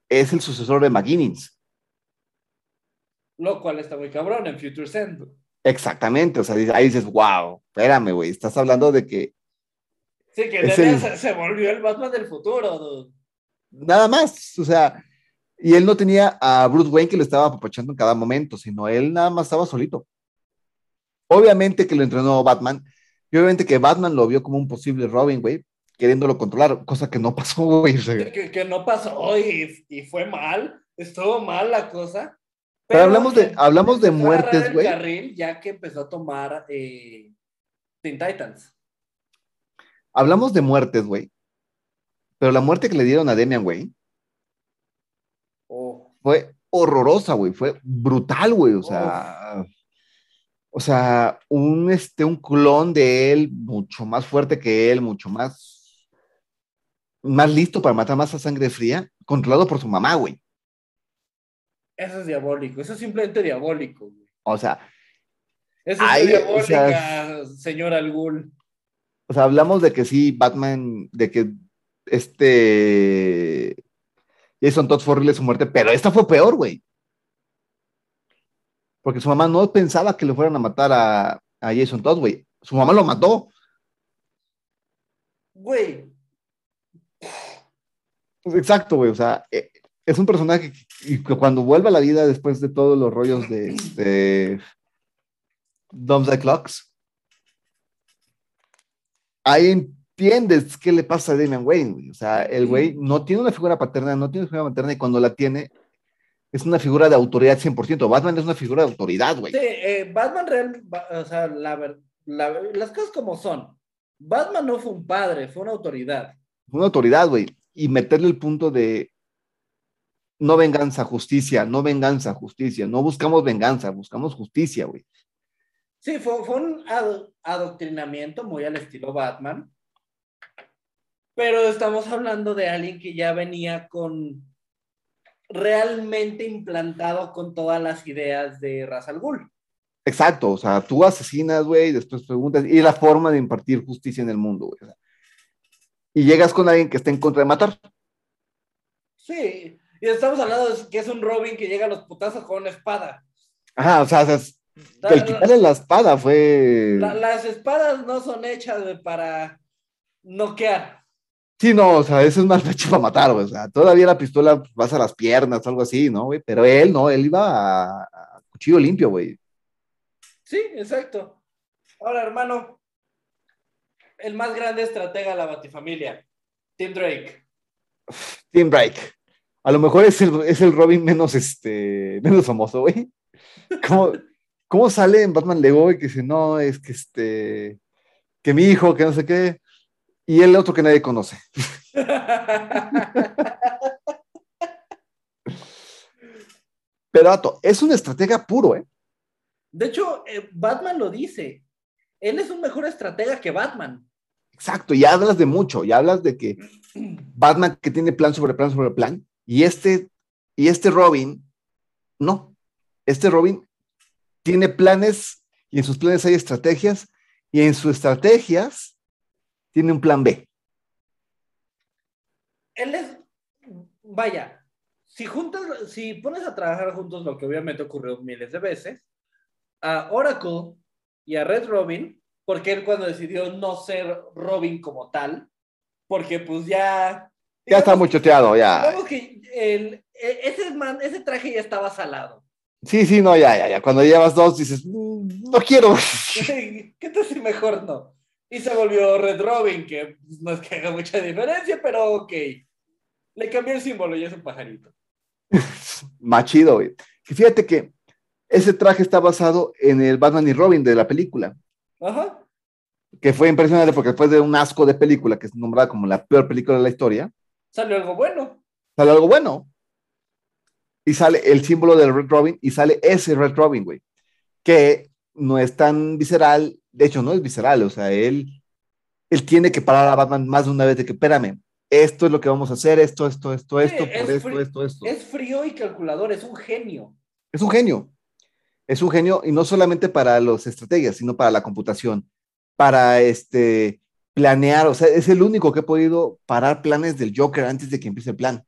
[SPEAKER 2] es el sucesor de McGuinness.
[SPEAKER 3] Lo cual está muy cabrón en Future Send.
[SPEAKER 2] Exactamente, o sea, ahí dices, wow, espérame, güey, estás hablando de que
[SPEAKER 3] Sí, que
[SPEAKER 2] el-
[SPEAKER 3] se, se volvió el Batman del futuro. dude.
[SPEAKER 2] nada más, o sea, y él no tenía a Bruce Wayne que lo estaba apapachando en cada momento, sino él nada más estaba solito. Obviamente que lo entrenó Batman, y obviamente que Batman lo vio como un posible Robin, güey, queriéndolo controlar, cosa que no pasó, güey.
[SPEAKER 3] que, que no pasó y, y fue mal, estuvo mal la cosa.
[SPEAKER 2] Pero hablamos de- hablamos de muertes, güey.
[SPEAKER 3] carril ya que empezó a tomar eh, Teen Titans.
[SPEAKER 2] Hablamos de muertes, güey, pero la muerte que le dieron a Demian, güey,
[SPEAKER 3] Oh,
[SPEAKER 2] fue horrorosa, güey, fue brutal, güey, o sea, o sea, un, este, un clon de él mucho más fuerte que él, mucho más, más listo para matar más a sangre fría, controlado por su mamá, güey.
[SPEAKER 3] eso es diabólico, eso es simplemente diabólico. güey.
[SPEAKER 2] O sea,
[SPEAKER 3] Eso es
[SPEAKER 2] o
[SPEAKER 3] diabólica,
[SPEAKER 2] sea,
[SPEAKER 3] señora Algul.
[SPEAKER 2] o sea, hablamos de que sí, Batman, de que este Jason Todd fue horrible su muerte, pero esta fue peor, güey. Porque su mamá no pensaba que le fueran a matar a, a Jason Todd, güey. Su mamá lo mató.
[SPEAKER 3] Güey,
[SPEAKER 2] Pues exacto, güey. O sea, eh, es un personaje que, cuando vuelve a la vida después de todos los rollos de este, Doomsday Clocks, ahí entiendes qué le pasa a Damian Wayne, güey. O sea, el güey no tiene una figura paterna, no tiene una figura materna y cuando la tiene es una figura de autoridad 100%. Batman es una figura de autoridad, güey.
[SPEAKER 3] sí, eh, Batman real, o sea, la, la- las cosas como son. Batman no fue un padre, fue una autoridad.
[SPEAKER 2] Una autoridad, güey. Y meterle el punto de no venganza, justicia, no venganza, justicia. No buscamos venganza, buscamos justicia, güey.
[SPEAKER 3] Sí, fue, fue un ado- adoctrinamiento muy al estilo Batman. Pero estamos hablando de alguien que ya venía con realmente implantado con todas las ideas de Ra's al Ghul.
[SPEAKER 2] Exacto, o sea, tú asesinas, güey, después preguntas, y la forma de impartir justicia en el mundo, güey. y llegas con alguien que está en contra de matar.
[SPEAKER 3] Sí, Y estamos hablando de que es un Robin que llega a los putazos con una espada.
[SPEAKER 2] Ajá, o sea, es-
[SPEAKER 3] La-
[SPEAKER 2] el quitarle la espada fue.
[SPEAKER 3] la- las espadas no son hechas de- para noquear.
[SPEAKER 2] Sí, no, o sea, eso es más hecho para matar, güey. O sea, todavía la pistola vas a las piernas, algo así, ¿no, güey? Pero él no, él iba a, a cuchillo limpio, güey.
[SPEAKER 3] Sí, exacto. Ahora, hermano, el más grande estratega de la Batifamilia, Tim Drake.
[SPEAKER 2] Tim Drake. A lo mejor es el, es el Robin menos, este, menos famoso, güey. ¿Cómo, cómo sale en Batman Lego, güey? Que dice, no, es que este, que mi hijo, que no sé qué. Y el otro que nadie conoce. Pero, Ato, es un estratega puro, ¿eh?
[SPEAKER 3] De hecho, eh, Batman lo dice. Él es un mejor estratega que Batman.
[SPEAKER 2] Exacto, y hablas de mucho, y hablas de que Batman que tiene plan sobre plan sobre plan, y este, y este Robin, no, este Robin tiene planes, y en sus planes hay estrategias, y en sus estrategias tiene un plan B.
[SPEAKER 3] Él es, vaya, si juntas, si pones a trabajar juntos, lo que obviamente ocurrió miles de veces, a Oracle y a Red Robin, porque él cuando decidió no ser Robin como tal, porque pues ya...
[SPEAKER 2] Ya está muy choteado, ya.
[SPEAKER 3] Digamos que el- e- ese, man- ese traje ya estaba salado.
[SPEAKER 2] Sí, sí, no, ya, ya, ya. Cuando llevas dos dices, "Mm, no quiero.
[SPEAKER 3] ¿Qué tal si mejor no? Y se volvió Red Robin, que pues, no es que haga mucha diferencia, pero ok. Le cambió el símbolo y es un pajarito.
[SPEAKER 2] Más chido, güey. Que fíjate que ese traje está basado en el Batman y Robin de la película.
[SPEAKER 3] Ajá.
[SPEAKER 2] que fue impresionante porque después de un asco de película que es nombrada como la peor película de la historia,
[SPEAKER 3] Salió algo bueno.
[SPEAKER 2] sale algo bueno. Y sale el símbolo del Red Robin y sale ese Red Robin, güey, que no es tan visceral, de hecho no es visceral, o sea, él, él tiene que parar a Batman más de una vez de que, espérame, esto es lo que vamos a hacer, esto, esto, esto,
[SPEAKER 3] Sí,
[SPEAKER 2] esto,
[SPEAKER 3] es
[SPEAKER 2] por esto,
[SPEAKER 3] fri-
[SPEAKER 2] esto, esto.
[SPEAKER 3] Es frío y calculador, es un genio.
[SPEAKER 2] Es un genio. Es un genio y no solamente para los estrategias, sino para la computación, para este planear, o sea, es el único que ha podido parar planes del Joker antes de que empiece el plan.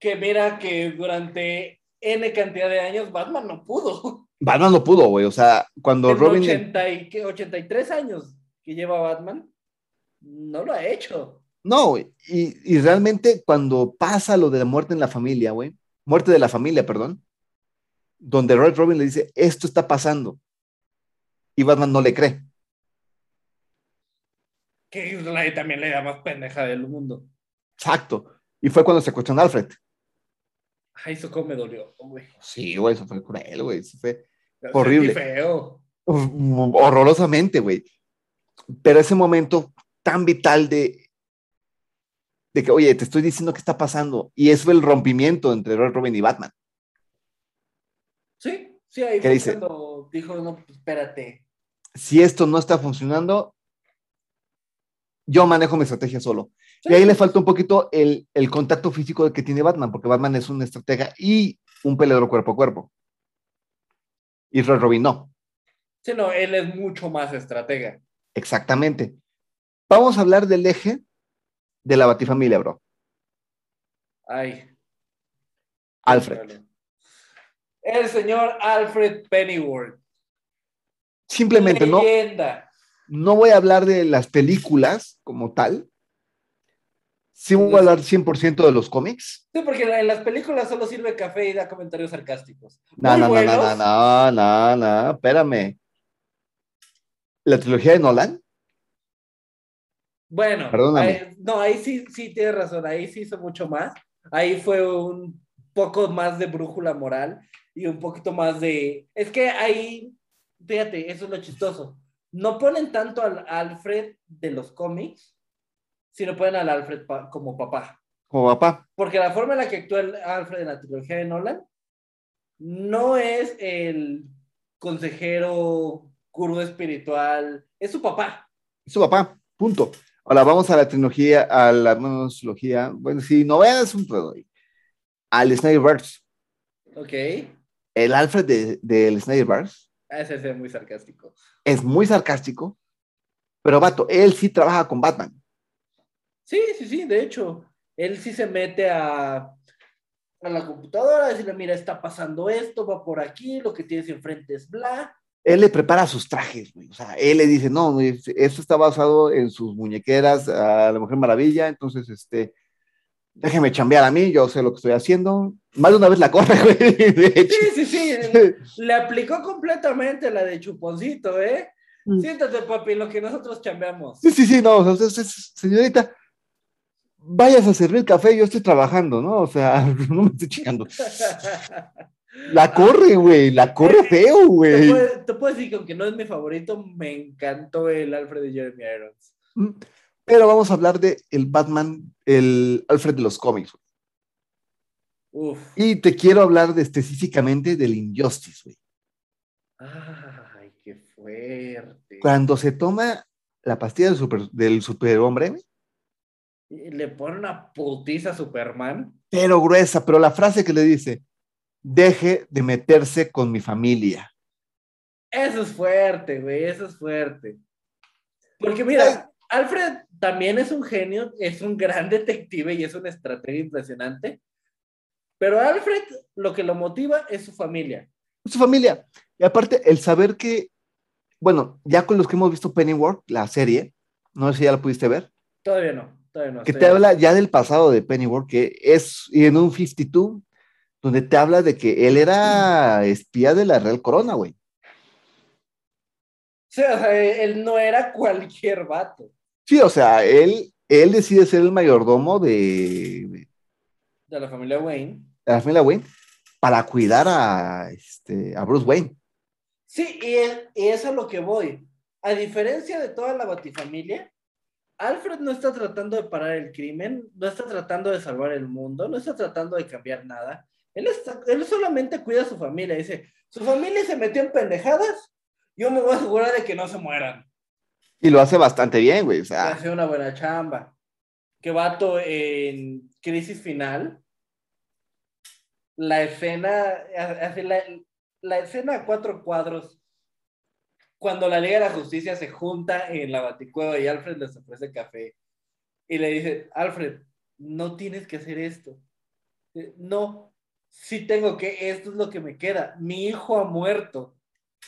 [SPEAKER 3] Que mira que durante N cantidad de años Batman no pudo.
[SPEAKER 2] Batman no pudo, güey, o sea, cuando
[SPEAKER 3] En
[SPEAKER 2] Robin
[SPEAKER 3] 80 y, ¿qué? 83 años que lleva Batman, no lo ha hecho.
[SPEAKER 2] No, y, y realmente cuando pasa lo de la muerte en la familia, güey, muerte de la familia, perdón, donde Red Robin le dice, esto está pasando, y Batman no le cree.
[SPEAKER 3] Que también la idea más pendeja del mundo.
[SPEAKER 2] Exacto. Y fue cuando se cuestionó a Alfred.
[SPEAKER 3] Ay, eso cómo me dolió, güey.
[SPEAKER 2] Sí, güey, eso fue cruel, güey, eso fue Horrible.
[SPEAKER 3] feo.
[SPEAKER 2] Horrorosamente, güey. Pero ese momento tan vital de, de que, oye, te estoy diciendo qué está pasando, y eso fue el rompimiento entre Robin y Batman.
[SPEAKER 3] Sí, sí, ahí
[SPEAKER 2] ¿Qué
[SPEAKER 3] fue
[SPEAKER 2] dice?
[SPEAKER 3] cuando dijo, no, pues, espérate.
[SPEAKER 2] Si esto no está funcionando, yo manejo mi estrategia solo.
[SPEAKER 3] Sí.
[SPEAKER 2] Y ahí le falta un poquito el, el contacto físico que tiene Batman, porque Batman es un estratega y un peleador cuerpo a cuerpo. Y Red Robin no.
[SPEAKER 3] Sí, no, él es mucho más estratega.
[SPEAKER 2] Exactamente. Vamos a hablar del eje de la Batifamilia, bro.
[SPEAKER 3] Ay.
[SPEAKER 2] Alfred.
[SPEAKER 3] El señor Alfred Pennyworth.
[SPEAKER 2] Simplemente no, no voy a hablar de las películas como tal. Sí voy a hablar 100% de los cómics.
[SPEAKER 3] Sí, porque en la- en las películas solo sirve café y da comentarios sarcásticos.
[SPEAKER 2] No, no, no, no, no, no, no, no, espérame. La trilogía de Nolan,
[SPEAKER 3] Bueno,
[SPEAKER 2] Perdóname.
[SPEAKER 3] ahí- no, ahí sí, sí tienes razón, ahí sí hizo mucho más. Ahí fue un poco más de brújula moral y un poquito más de... Es que ahí, fíjate, eso es lo chistoso. No ponen tanto al Alfred de los cómics, sino ponen al Alfred pa- como papá.
[SPEAKER 2] como papá.
[SPEAKER 3] Porque la forma en la que actúa el Alfred en la trilogía de Nolan no es el consejero gurú espiritual, es su papá.
[SPEAKER 2] Su papá, punto. Ahora vamos a la trilogía, a la bueno, trilogía, bueno, si no veas un pedo ahí. Al Snyderverse.
[SPEAKER 3] ¿Ok?
[SPEAKER 2] El Alfred de- del Snyderverse
[SPEAKER 3] Ese es muy sarcástico.
[SPEAKER 2] es muy sarcástico, pero vato, él sí trabaja con Batman.
[SPEAKER 3] Sí, sí, sí, de hecho, él sí se mete a, a la computadora, decirle, mira, está pasando esto, va por aquí, lo que tienes enfrente es bla.
[SPEAKER 2] Él le prepara sus trajes, güey. O sea, él le dice, no, güey, esto está basado en sus muñequeras a la Mujer Maravilla, entonces, este, déjeme chambear a mí, yo sé lo que estoy haciendo. Más de una vez la corre, güey.
[SPEAKER 3] Sí, sí, sí, le aplicó completamente la de chuponcito, ¿eh?
[SPEAKER 2] Mm.
[SPEAKER 3] Siéntate, papi, lo que nosotros chambeamos.
[SPEAKER 2] Sí, sí, sí, no, o sea, señorita, vayas a servir café, yo estoy trabajando, ¿no? O sea, no me estoy chingando. La corre, güey, la corre feo,
[SPEAKER 3] Te
[SPEAKER 2] güey.
[SPEAKER 3] puedo, te puedo decir que aunque no es mi favorito, me encantó el Alfred de Jeremy Irons.
[SPEAKER 2] Mm, Pero vamos a hablar de el Batman, el Alfred de los cómics.
[SPEAKER 3] Uf.
[SPEAKER 2] Y te quiero hablar de, específicamente del Injustice, güey.
[SPEAKER 3] Ay, qué fuerte.
[SPEAKER 2] Cuando se toma la pastilla del, super, del superhombre, güey,
[SPEAKER 3] Le pone una putiza a Superman.
[SPEAKER 2] pero gruesa, pero la frase que le dice, deje de meterse con mi familia.
[SPEAKER 3] Eso es fuerte, güey, eso es fuerte. Porque mira, Alfred también es un genio, es un gran detective y es una estrategia impresionante. Pero Alfred lo que lo motiva es su familia.
[SPEAKER 2] su familia. Y aparte, el saber que, bueno, ya con los que hemos visto Pennyworth, la serie, no sé si ya la pudiste ver,
[SPEAKER 3] Todavía no, no.
[SPEAKER 2] que te habla ya del pasado de Pennyworth, que es y en un 52, donde te habla de que él era espía de la Real Corona, güey.
[SPEAKER 3] Sí, o sea, él no era cualquier vato
[SPEAKER 2] Sí, o sea, él, él decide ser el mayordomo de, de
[SPEAKER 3] de la familia Wayne.
[SPEAKER 2] la familia Wayne para cuidar a, este, a Bruce Wayne.
[SPEAKER 3] Sí, y es, y es a lo que voy. A diferencia de toda la batifamilia, Alfred no está tratando de parar el crimen, no está tratando de salvar el mundo, no está tratando de cambiar nada. Él, está, él solamente cuida a su familia. Dice, su familia se metió en pendejadas, yo me voy a asegurar de que no se mueran.
[SPEAKER 2] Y lo hace bastante bien, güey. O sea,
[SPEAKER 3] Hace una buena chamba. Que vato en Crisis Final, la escena, hace la, la escena a cuatro cuadros, cuando la Liga de la Justicia se junta en la Baticueva y Alfred les ofrece café y le dice, Alfred, no tienes que hacer esto. Eh, No, sí tengo que, esto es lo que me queda. Mi hijo ha muerto.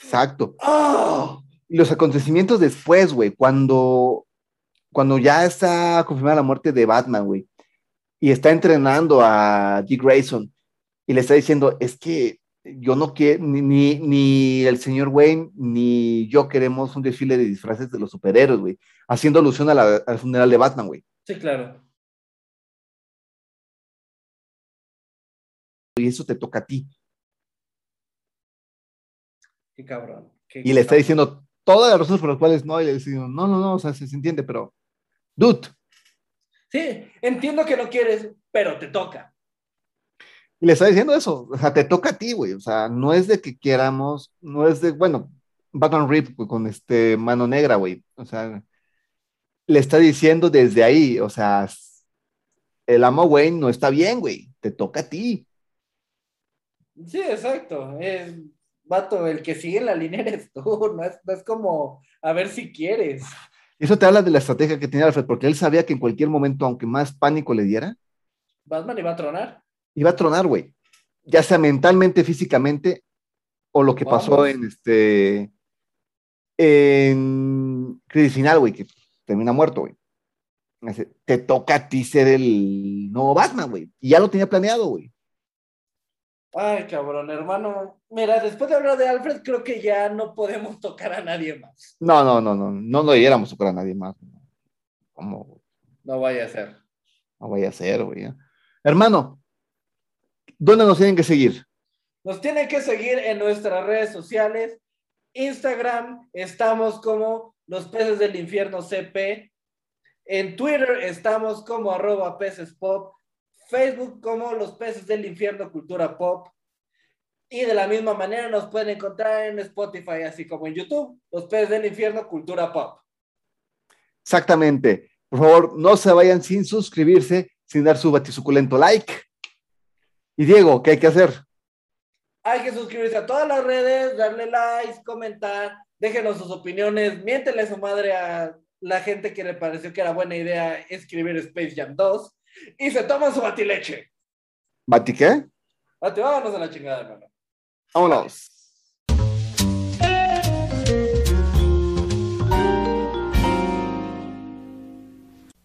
[SPEAKER 2] exacto.
[SPEAKER 3] ¡Oh!
[SPEAKER 2] Y los acontecimientos después, güey, cuando, cuando ya está confirmada la muerte de Batman, güey, y está entrenando a Dick Grayson y le está diciendo, es que yo no quiero, ni, ni, ni el señor Wayne ni yo queremos un desfile de disfraces de los superhéroes, güey, haciendo alusión a la- al funeral de Batman, güey.
[SPEAKER 3] Sí, claro.
[SPEAKER 2] Y eso te toca a ti.
[SPEAKER 3] Qué cabrón. Qué
[SPEAKER 2] Y le está diciendo todas las razones por las cuales no, y le dice, no, no, no, o sea, se, se entiende, pero, dude,
[SPEAKER 3] Sí, entiendo que no quieres, pero te toca.
[SPEAKER 2] Y le está diciendo eso, o sea, te toca a ti, güey, o sea, no es de que queramos, no es de, bueno, Batman Rip con este mano negra, güey, o sea, le está diciendo desde ahí, o sea, el amo Wayne no está bien, güey, te toca a ti.
[SPEAKER 3] Sí, exacto. Es, vato, el que sigue en la línea eres tú. No es, no es como a ver si quieres.
[SPEAKER 2] Eso te habla de la estrategia que tenía Alfred, porque él sabía que en cualquier momento, aunque más pánico le diera,
[SPEAKER 3] Batman iba a tronar.
[SPEAKER 2] Iba a tronar, güey, ya sea mentalmente, físicamente, o lo que pasó en este, en Crisis Final, güey, que termina muerto, güey. Te toca a ti ser el nuevo Batman, güey. Y ya lo tenía planeado, güey.
[SPEAKER 3] Ay, cabrón, hermano. Mira, después de hablar de Alfred, creo que ya no podemos tocar a nadie más.
[SPEAKER 2] No, no, no, no, no lo diéramos tocar a nadie más. ¿Cómo?
[SPEAKER 3] No vaya a ser.
[SPEAKER 2] No vaya a ser, güey. Hermano, ¿dónde nos tienen que seguir?
[SPEAKER 3] Nos tienen que seguir en nuestras redes sociales. Instagram, estamos como los peces del infierno CP. En Twitter estamos como arroba peces pop. Facebook como los peces del infierno cultura pop. Y de la misma manera nos pueden encontrar en Spotify, así como en YouTube, los peces del infierno cultura pop.
[SPEAKER 2] Exactamente. Por favor, no se vayan sin suscribirse, sin dar su batisuculento like. Y Diego, ¿qué hay que hacer?
[SPEAKER 3] Hay que suscribirse a todas las redes, darle likes, comentar, déjenos sus opiniones, miéntele a su madre a la gente que le pareció que era buena idea escribir Space Jam 2 y se toman su batileche.
[SPEAKER 2] ¿Bati qué?
[SPEAKER 3] Vate, vámonos a la chingada, hermano.
[SPEAKER 2] Vámonos.